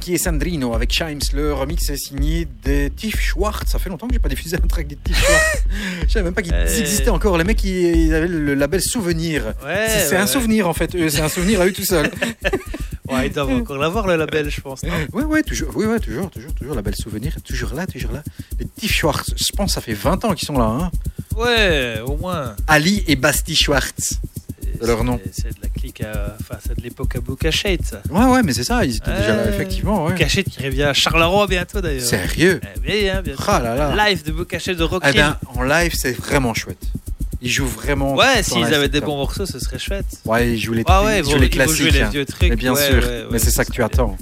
Frankie et Sandrino avec Chimes. Le remix est signé des Tiff Schwartz. Ça fait longtemps que j'ai pas diffusé un track des Tiff Schwartz. Je savais même pas qu'ils Euh. existaient encore. Les mecs, ils, avaient le label Souvenir. Ouais, c'est ouais, un ouais. souvenir en fait. C'est un souvenir à eux tout seuls. Ouais, ils doivent encore l'avoir le label, je pense. non ouais, ouais, toujours, oui, ouais, toujours, toujours, toujours. Label Souvenir, toujours là, toujours là. Les Tiff Schwartz. Je pense ça fait 20 ans qu'ils sont là. Hein. Ouais, au moins. Ali et Basti Schwartz. Leur nom. C'est de la clique, à- c'est de l'époque à ça. Ouais, ouais, mais c'est ça. Ils étaient déjà là, effectivement. Ouais. Bookashade qui revient à Charleroi bientôt, d'ailleurs. Sérieux Eh bien, bientôt. Ah là là. Live de Bookashade de Rock Eh ben, en live, c'est vraiment chouette. Ils jouent vraiment. Ouais, s'ils avaient des bons morceaux, ce serait chouette. Ouais, ils jouent les, Ah ouais, ils jouent les ils vont jouer classiques. les hein. vieux trucs. Mais bien ouais, sûr, ouais, mais c'est ça que tu attends.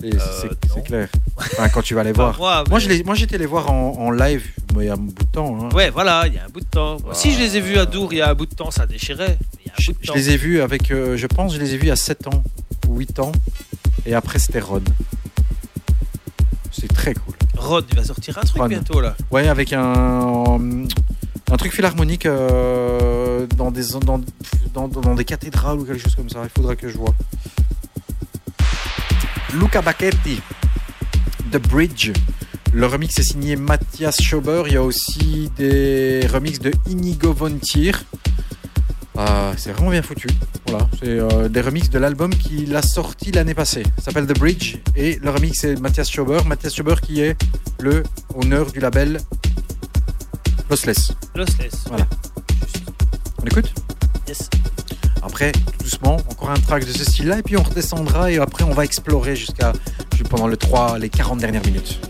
C'est Euh, clair. Enfin, quand tu vas les voir. moi, Moi, mais- je les, moi, j'étais les voir en, en live il y a un bout de temps. hein. Ouais, voilà, il y a un bout de temps. Si je les ai vus à Dour il y a un bout de temps, ça déchirait. Un Je, les ai vus avec, euh, je pense, je les ai vus à 7 ans ou 8 ans. Et après, c'était Ron. C'est très cool. Rod, il va sortir un truc Ron. bientôt là. Ouais, avec un, un truc philharmonique euh, dans, des, dans, dans, dans des cathédrales ou quelque chose comme ça. Il faudra que je vois. Luca Bacchetti, The Bridge. Le remix est signé Mathias Schober. Il y a aussi des remixes de Inigo Von Tier. Ah, c'est vraiment bien foutu. Voilà, c'est euh, des remixes de l'album qu'il a sorti l'année passée. Ça s'appelle The Bridge et le remix c'est Mathias Schober. Mathias Schober qui est le honneur du label Lossless. Lossless. Voilà. On écoute? Yes. Après, tout doucement, encore un track de ce style-là et puis on redescendra et après on va explorer jusqu'à pendant le 3, les 40 dernières minutes.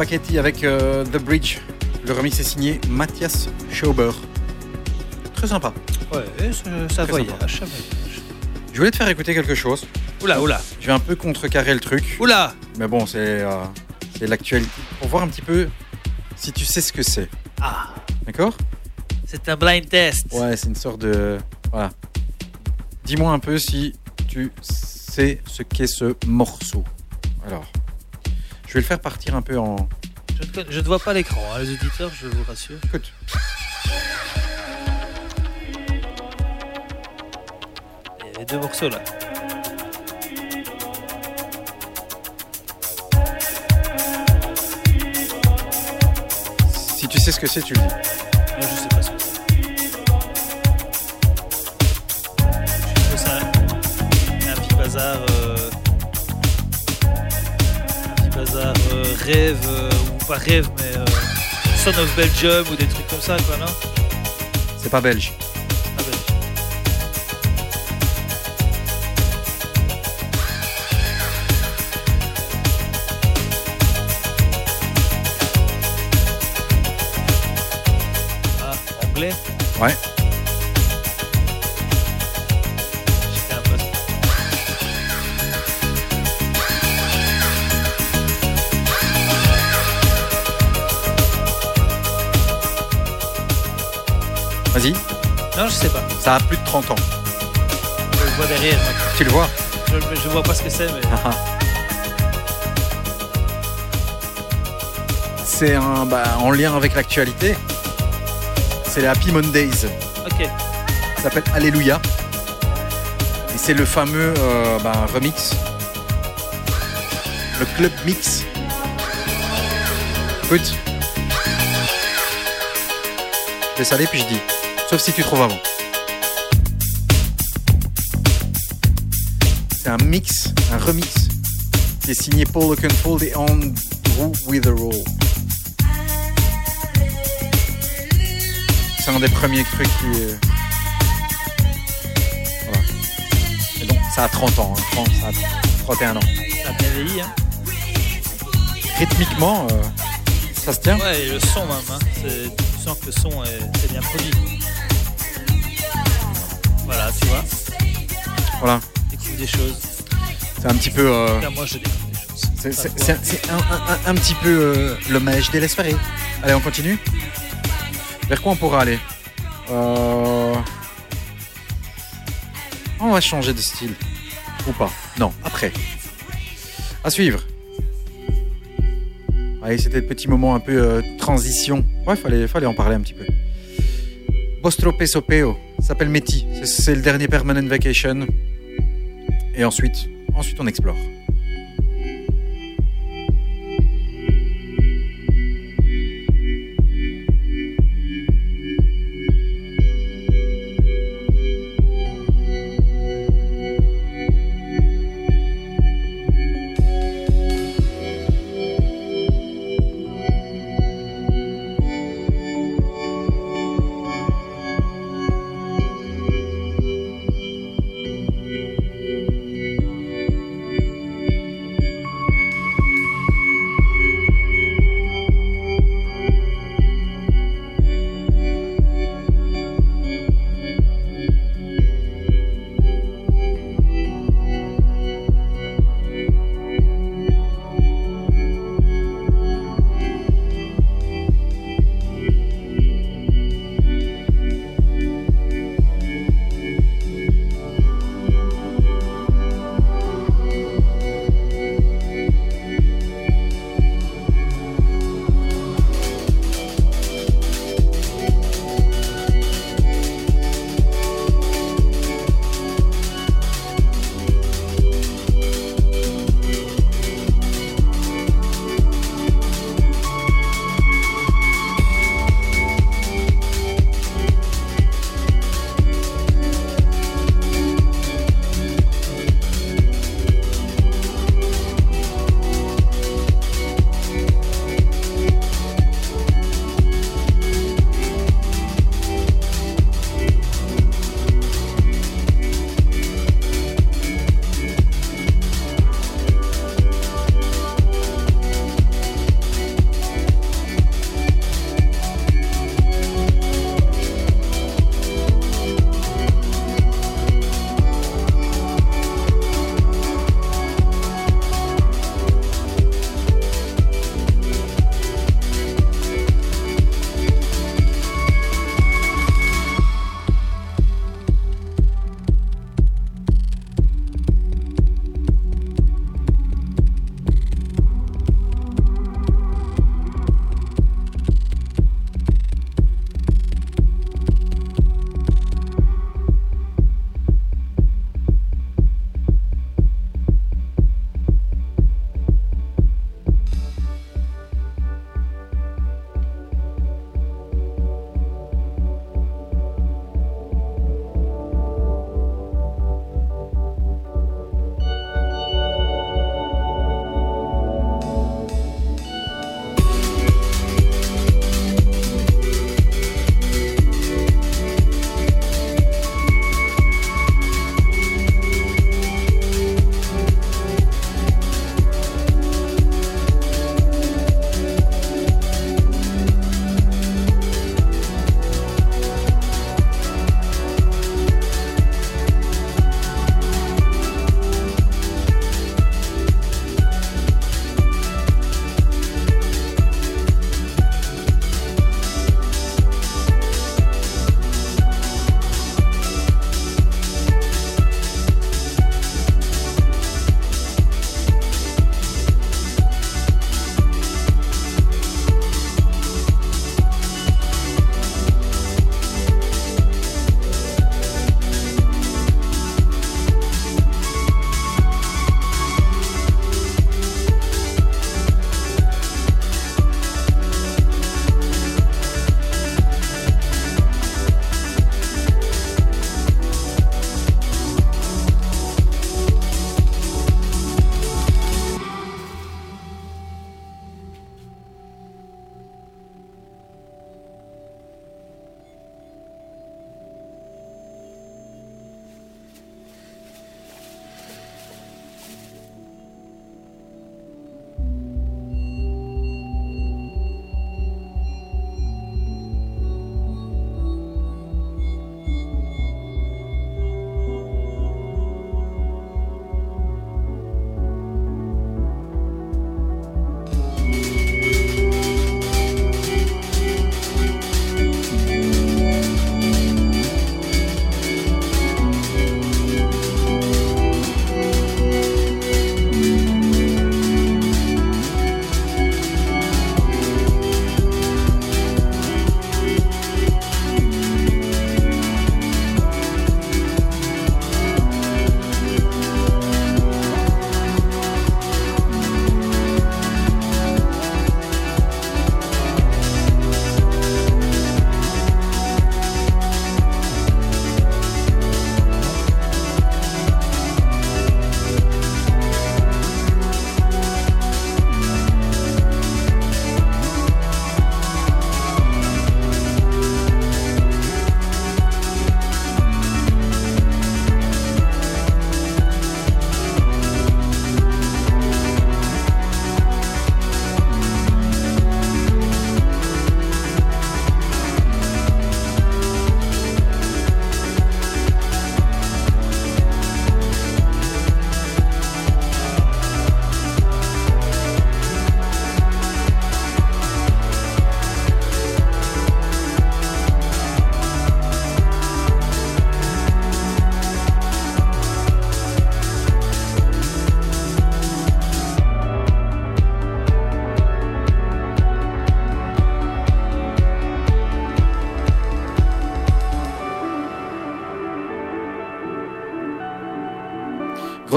Avec euh, The Bridge. Le remix est signé Mathias Schauber. Très sympa. Ouais, ça, voyage, sympa. ça voyage. Je voulais te faire écouter quelque chose. Oula, oula, Je vais un peu contrecarrer le truc. oula Mais bon, c'est euh, c'est l'actualité. Pour voir un petit peu si tu sais ce que c'est. Ah, D'accord? C'est un blind test. Ouais, c'est une sorte de. Voilà. Dis-moi un peu si tu sais ce qu'est ce morceau. Alors, je vais le faire partir un peu en. Je, ne, vois pas l'écran, hein, les auditeurs, je vous rassure. Écoute. Il y a les deux morceaux là. Si tu sais ce que c'est, tu le dis. Moi, je sais pas ce que c'est. Je trouve ça un petit bazar. Rêve, euh, ou pas rêve, mais euh, Son of Belgium ou des trucs comme ça, quoi, non? C'est pas belge. Ah ben, Ah, anglais? Ouais. Non, je sais pas. Ça a plus de 30 ans. Je le vois derrière. Tu le vois Je, je vois pas ce que c'est, mais. C'est un, bah, en lien avec l'actualité. C'est les Happy Mondays. Ok. Ça s'appelle Alléluia. Et c'est le fameux euh, bah, remix. Le club mix. Écoute. Je laisse aller puis je dis. Sauf si tu trouves avant. C'est un mix, un remix qui est signé Paul Oakenfold et Andrew Witherall. C'est un des premiers trucs qui. euh, Voilà. Et donc, ça a 30 ans, hein, 30, ça a 31 ans. Ça a bien vieilli, hein. Rythmiquement, euh, ça se tient. Ouais, et le son même, hein. C'est- Tu sens que le son est, bien produit. Voilà, tu vois. Voilà. Découvre des choses. C'est un petit peu. euh, Là, moi, je découvre des choses. c'est un, un- un- un petit peu euh, l'hommage des Laisse Allez, on continue Vers quoi on pourra aller? Euh, On va changer de style. Ou pas Non, après. À suivre. Allez, c'était le petit moment un peu euh, transition. Ouais, fallait, fallait en parler un petit peu. Bostro Peso Peo, ça s'appelle Meti. C'est- le dernier Permanent Vacation. Et ensuite, ensuite on explore.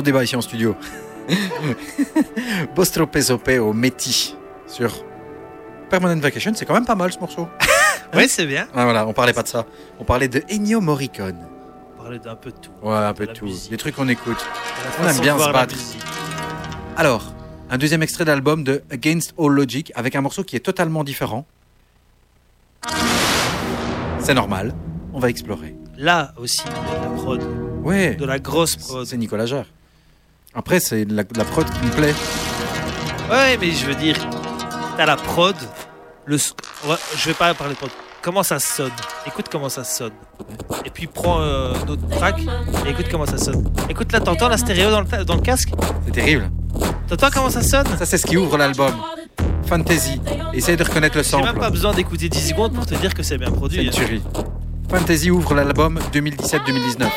Débat ici en studio. Bostro Pesope au Métis sur Permanent Vacation. C'est quand même pas mal ce morceau. Ouais, c'est bien. Ah, voilà, on parlait pas de ça. On parlait de Ennio Morricone. On parlait d'un peu de tout. Ouais, un peu de tout. musique. Des trucs qu'on écoute. On aime bien se battre. Alors, un deuxième extrait d'album de Against All Logic avec un morceau qui est totalement différent. C'est normal. On va explorer. Là aussi, de la prod. Ouais. De la grosse prod. C'est Nicolas Jarre. Après, c'est la, la prod qui me plaît. Ouais, mais je veux dire, t'as la prod. Le, va- je vais pas parler de prod. Comment ça sonne? Écoute comment ça sonne. Et puis prends euh, notre track et écoute comment ça sonne. Écoute là, t'entends la stéréo dans le, dans le casque? C'est terrible. T'entends comment ça sonne? Ça, c'est ce qui ouvre l'album. Fantasy. Essaye de reconnaître le J'ai même sample. pas besoin d'écouter 10 secondes pour te dire que c'est bien C'est produit. une hein. tuerie. Fantasy ouvre l'album 2017-2019.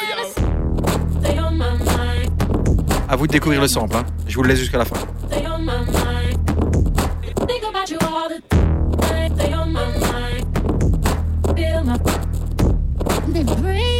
À vous de découvrir le sample. hein. Je vous le laisse jusqu'à la fin. Think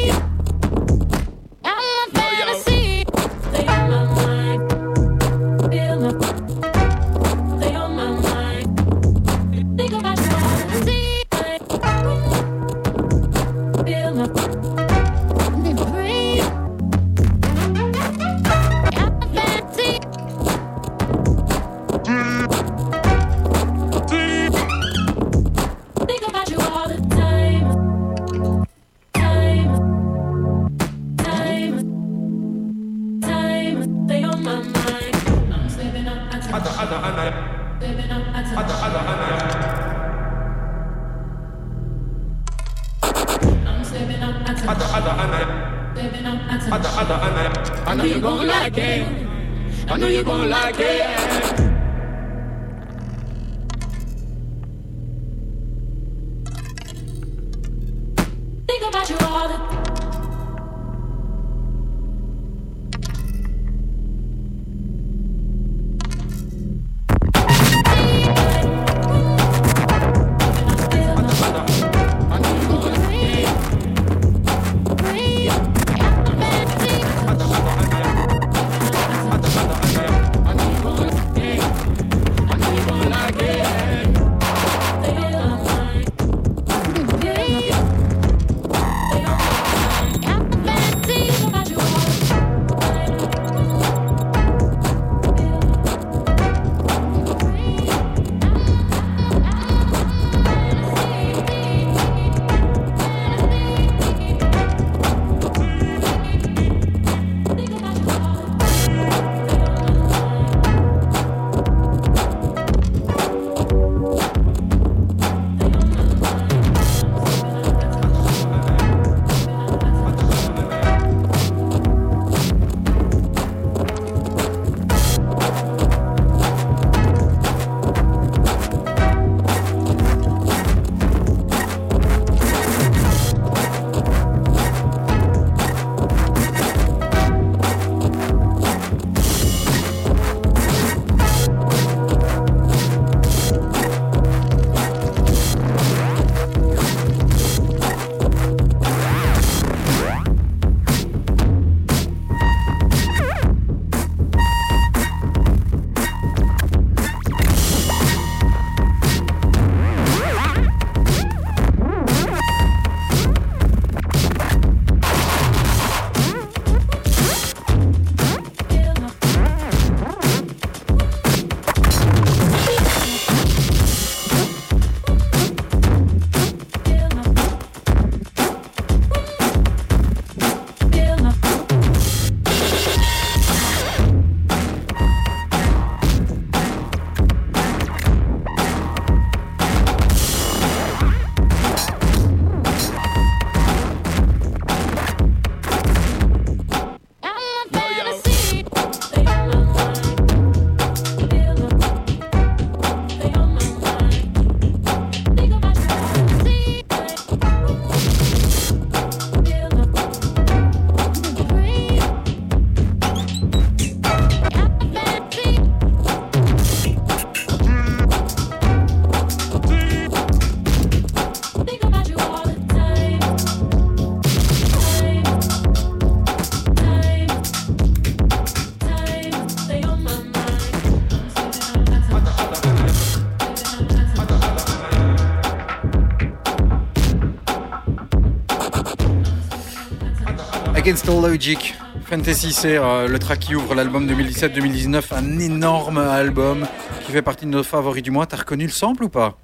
Against All Logic. Fantasy, c'est euh, le track qui ouvre l'album 2017-2019, un énorme album qui fait partie de nos favoris du mois. T'as reconnu le sample ou pas?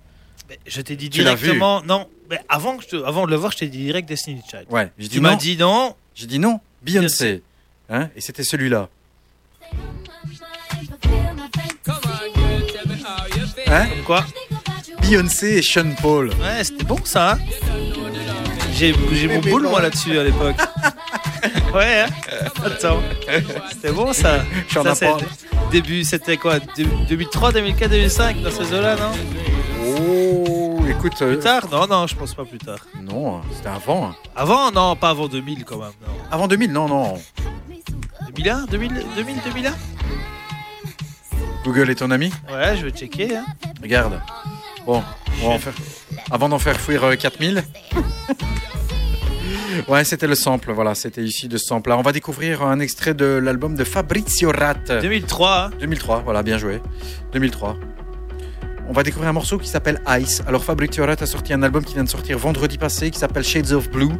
Je t'ai dit Tu directement. Non, mais avant, que je te- avant de le voir, je t'ai dit direct Destiny Child. Ouais, j'ai dit Tu m'as dit non. J'ai dit non, Beyoncé. Hein? Et c'était celui-là. Hein? Quoi? Beyoncé et Sean Paul. Ouais, c'était bon ça. hein J'ai j'ai mon boule moi là-dessus à l'époque. ouais, hein Attends. C'était bon ça. J'en Ça, ai c'est. Début, c'était quoi? Deux- 2003, 2004, 2005 dans ces eaux-là, non? Oh, écoute. euh, Plus tard? Non, non, je pense pas plus tard. Non, c'était avant. hein. Avant? Non, pas avant 2000 quand même. Non. Avant 2000, non, non. 2001 2000, 2000 2001 Google est ton ami? Ouais, je vais checker. Hein. Regarde. Bon, on va en faire. Avant d'en faire fuir euh, 4000. ouais, c'était le sample. Voilà, c'était ici de sample. là. On va découvrir un extrait de l'album de Fabrizio Rat. 2003, hein. 2003, voilà, bien joué. 2003. On va découvrir un morceau qui s'appelle Ice. Alors Fabrizio Rat a sorti un album qui vient de sortir vendredi passé qui s'appelle Shades of Blue.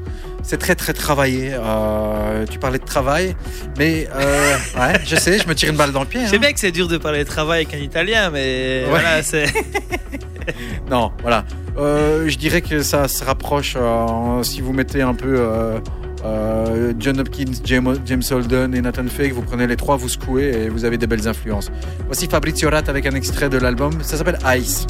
C'est très très travaillé. Euh, tu parlais de travail, mais euh, ouais, je sais, je me tire une balle dans le pied. Je hein. sais bien que c'est dur de parler de travail avec un italien, mais voilà, c'est. Non, voilà. Euh, je dirais que ça se rapproche si vous mettez un peu euh, John Hopkins, James, James Holden et Nathan Fake, vous prenez les trois, vous secouez et vous avez des belles influences. Voici Fabrizio Rat avec un extrait de l'album, ça s'appelle Ice.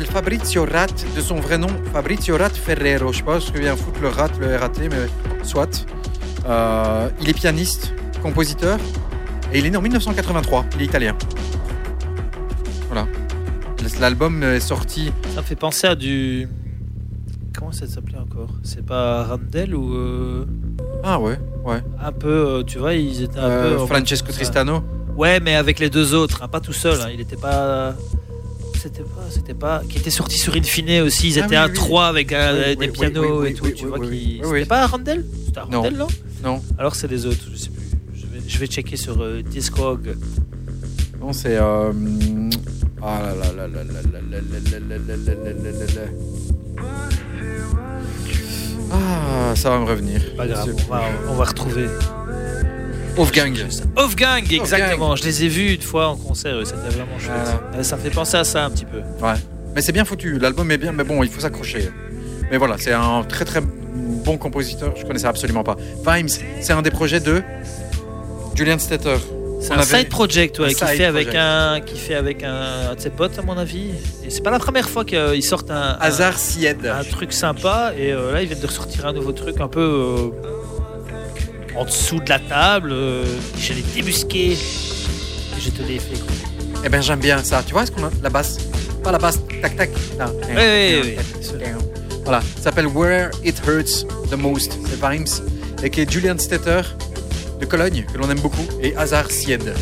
S'appelle Fabrizio Rat, de son vrai nom Fabrizio Rat Ferrero. Je sais pas ce que vient foutre le rat, le RAT, mais soit. Euh, il est pianiste, compositeur, et il est né en 1983. Il est italien. Voilà. L'album est sorti. Ça me fait penser à du. Comment ça s'appelait encore? C'est pas Randell ou. euh, Ah ouais, ouais. Un peu, euh, tu vois, ils étaient un Euh, peu. Francesco. Tristano. Ouais, mais avec les deux autres, hein, pas tout seul. hein, Il était pas c'était pas, qui était sorti sur Infiné aussi. Ils étaient à trois avec des pianos et tout. tu vois qui, c'était pas Arundel C'était Arundel, non Non. Alors c'est les autres, je sais plus. Je vais, checker sur Discog. Non, c'est. Ah là là là là là là là Ah, ça va me revenir. Pas grave, on va, on va retrouver. Off Gang. Off Gang, exactement. Je les ai vus une fois en concert, c'était vraiment chouette. Euh, Ça me fait penser à ça un petit peu. Ouais. Mais c'est bien foutu. L'album est bien, mais bon, il faut s'accrocher. Mais voilà, c'est un très très bon compositeur. Je connaissais absolument pas. Vimes, c'est un des projets de Julian Stetter. C'est un side project ouais, un qui, side fait avec un, qui fait avec un, de ses potes, à mon avis. Et c'est pas la première fois qu'ils sortent un, un- Hazard Sied. un truc sympa. Et euh, là, ils viennent de ressortir un nouveau truc un peu euh, en dessous de la table. euh, je l'ai débusqué. Et je te l'ai fait écouter. Eh ben j'aime bien ça. Tu vois ce qu'on a? La basse. Pas la basse. Tac tac. Non. Oui, oui, oui. Voilà. Ça s'appelle Where It Hurts the Most. C'est Vimes. Et qui est Julian Stetter de Cologne, que l'on aime beaucoup. Et Hazard Sied.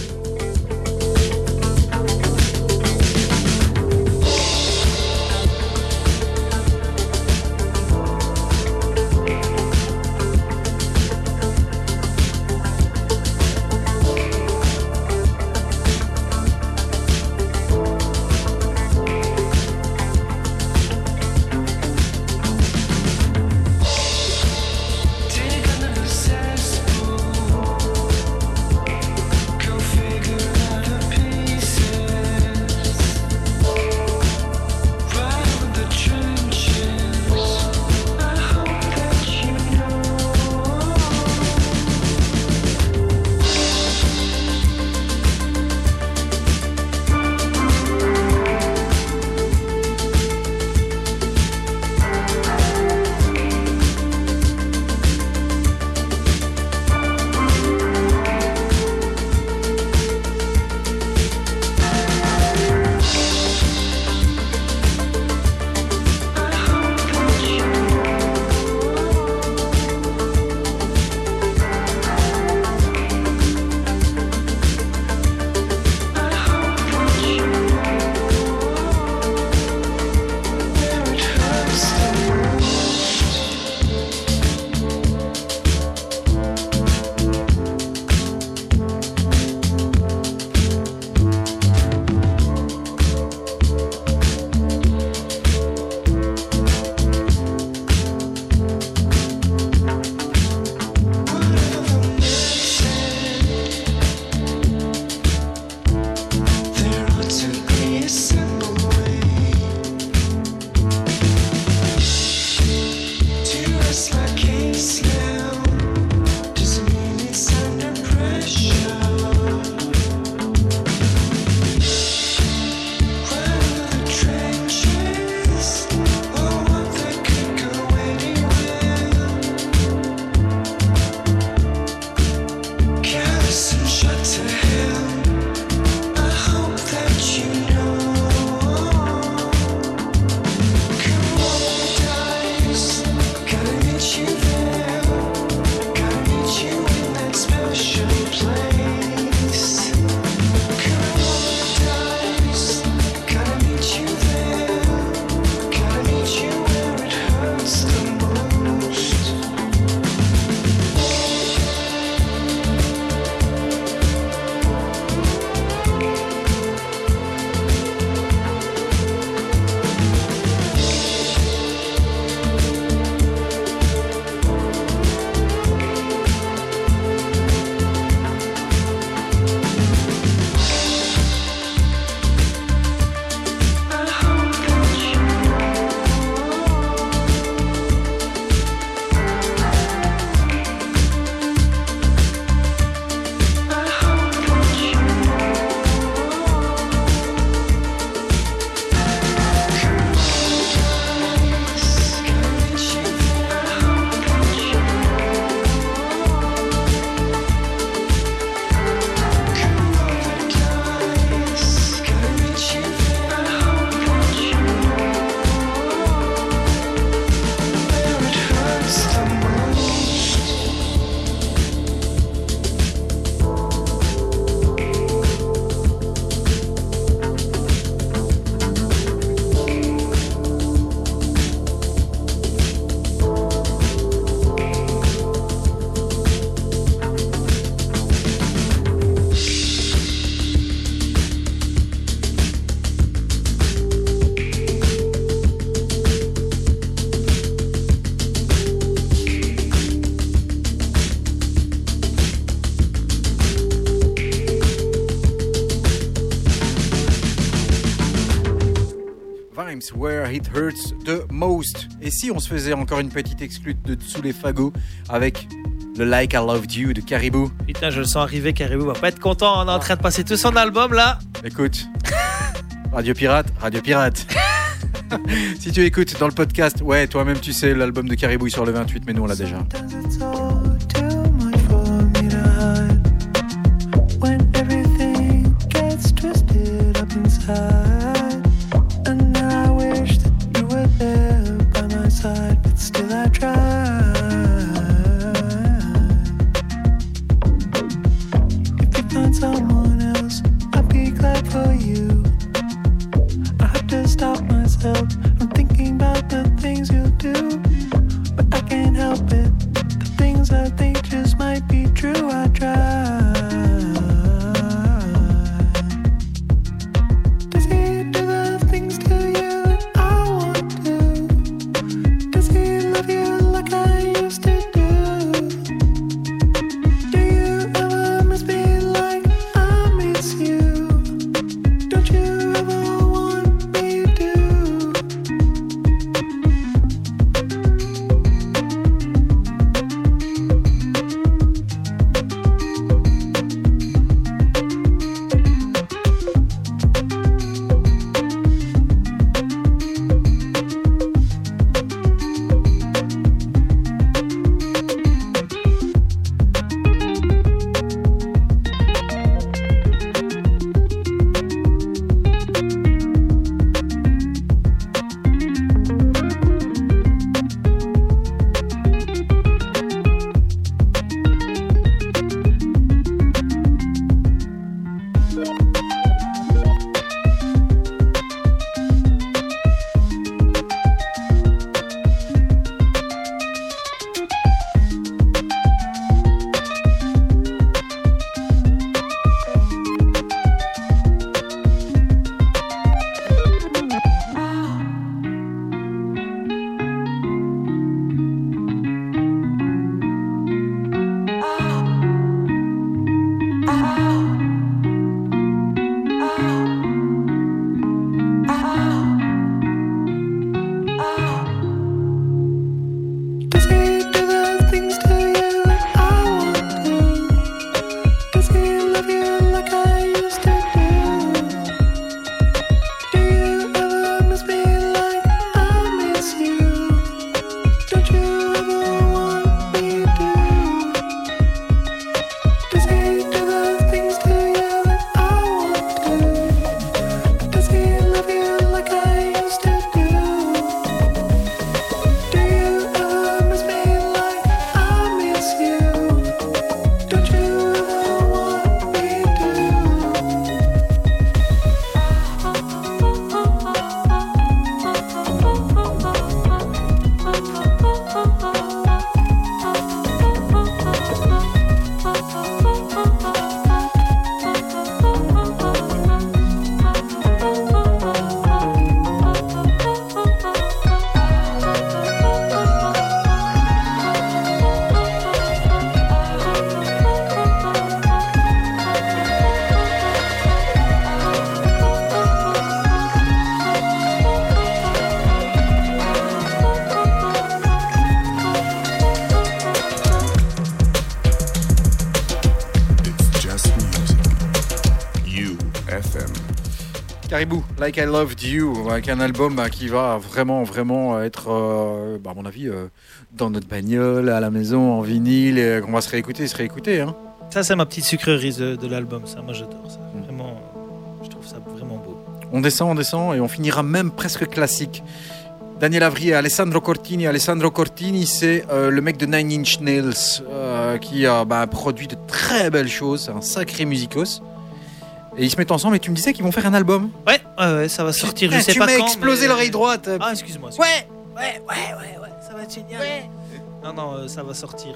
It Hurts the Most. Et si on se faisait encore une petite exclue de dessous les fagots avec le Like I Loved You de Caribou? Putain, je le sens arriver, Caribou va pas être content. On est en train de passer tout son album là. Écoute, Radio Pirate, Radio Pirate. si tu écoutes dans le podcast, ouais, toi-même tu sais, l'album de Caribou est sur le 28, mais nous on l'a déjà. Like I Loved You, avec un album bah, qui va vraiment, vraiment être, euh, bah, à mon avis, euh, dans notre bagnole, à la maison, en vinyle, et qu'on va se réécouter, se réécouter. Hein. Ça, c'est ma petite sucrerie de, de l'album. Ça, moi, j'adore ça. Mm. Vraiment, euh, je trouve ça vraiment beau. On descend, on descend, et on finira même presque classique. Daniel Avri et Alessandro Cortini. Alessandro Cortini, c'est euh, le mec de Nine Inch Nails euh, qui a bah, produit de très belles choses, un sacré musicos. Et ils se mettent ensemble et tu me disais qu'ils vont faire un album. Ouais, ouais, ouais, ça va sortir. Je sais tu pas m'as quand. explosé mais- l'oreille droite. Ah, excuse-moi. Ouais, Ouais, ouais, ouais, ouais, ça va être génial. Non, non, euh, ça va sortir.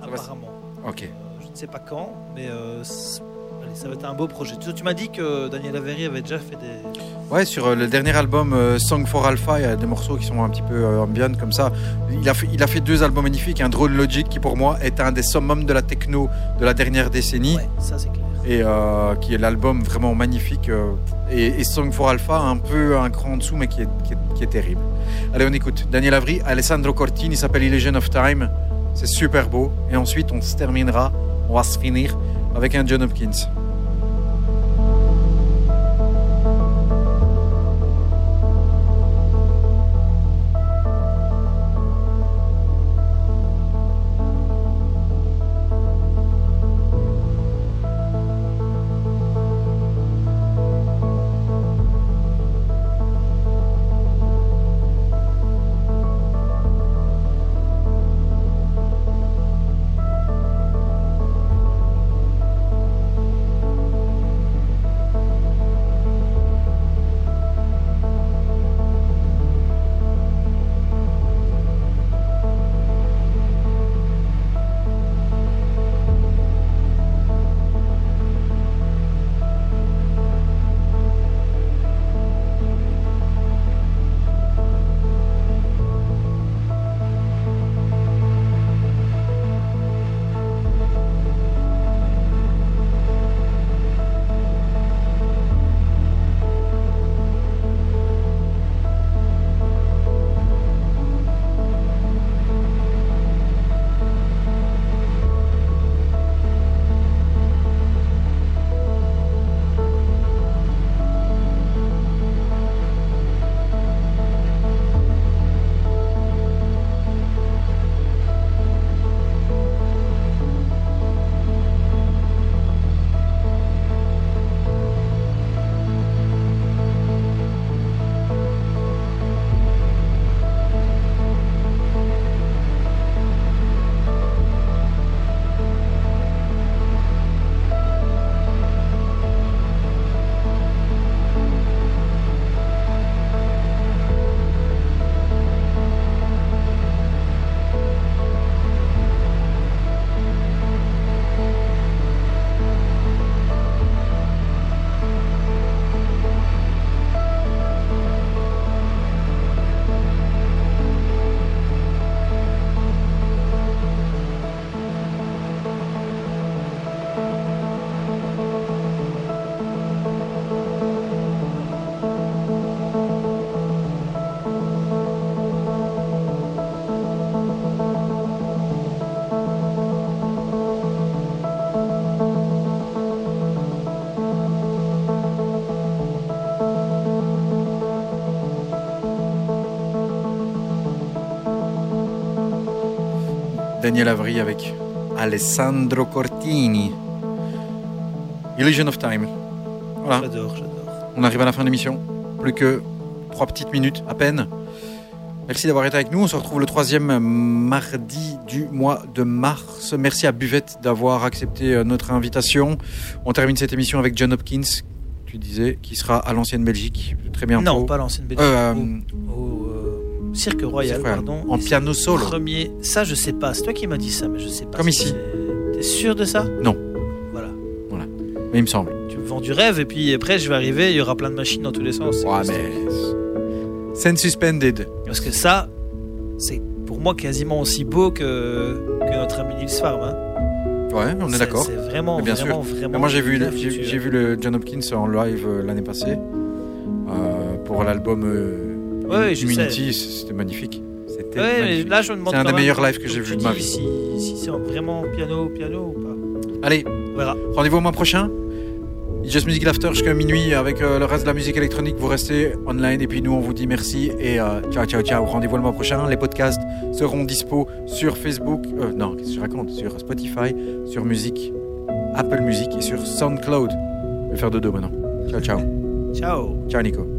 va- apparemment. Ok. Euh, je ne sais pas quand, mais euh, c'est- allez, ça va être un beau projet. Tu, tu m'as dit que Daniel Avery avait déjà fait des. Ouais, sur euh, le dernier album euh, Song for Alpha, il y a des morceaux qui sont un petit peu euh, ambient comme ça. Il a, fait, il a fait deux albums magnifiques. Un Drone Logic qui pour moi est un des summums de la techno de la dernière décennie. Ouais, ça c'est clair. Et euh, qui est l'album vraiment magnifique. euh, et, Song for Alpha, un peu un cran en dessous, mais qui est terrible. Allez, on écoute. Daniel Avry, Alessandro Cortini, il s'appelle Illusion of Time. C'est super beau. Et ensuite, on se terminera, on va se finir avec un John Hopkins. Daniel Avry avec Alessandro Cortini. Illusion of Time. Voilà, J'adore, j'adore. on arrive à la fin de l'émission. Plus que trois petites minutes à peine. Merci d'avoir été avec nous. On se retrouve le troisième mardi du mois de mars. Merci à Buvette d'avoir accepté euh, notre invitation. On termine cette émission avec John Hopkins, tu disais, qui sera à l'ancienne Belgique très bientôt. Non, pas l'ancienne Belgique. Euh, au au, euh, Cirque Royal, Cirque pardon. En piano solo. Premier, ça je sais pas. C'est toi qui m'as dit ça, mais je sais pas. Comme ici. T'es sûr de ça? Non. Voilà. Mais il me semble. Tu me vends du rêve et puis après je vais arriver, il y aura plein de machines dans tous les sens. Ouais, mais. Sense suspended. Parce que ça, c'est pour moi quasiment aussi beau que, que notre ami Nils Farm. hein. Ouais, on est, d'accord. C'est vraiment, bien vraiment, vraiment. Mais moi, j'ai vu, j'ai hein. vu le John Hopkins en live euh, l'année passée euh, pour l'album euh, Ouais, je. C'était magnifique. C'était Ouais, mais magnifique. là je me demande. C'est un des meilleurs lives que j'ai vu de ma vie. Si, si c'est vraiment piano, piano ou pas. Allez, verra. rendez-vous au mois prochain. Just Music Laughter jusqu'à minuit avec euh, le reste de la musique électronique. Vous restez online et puis nous on vous dit merci et euh, ciao ciao ciao. Rendez-vous le mois prochain. Les podcasts seront dispo sur Facebook, euh, non qu'est-ce que je raconte, sur Spotify, sur Musique, Apple Music et sur SoundCloud. Je vais faire de deux maintenant. Ciao ciao. Ciao. Ciao Nico.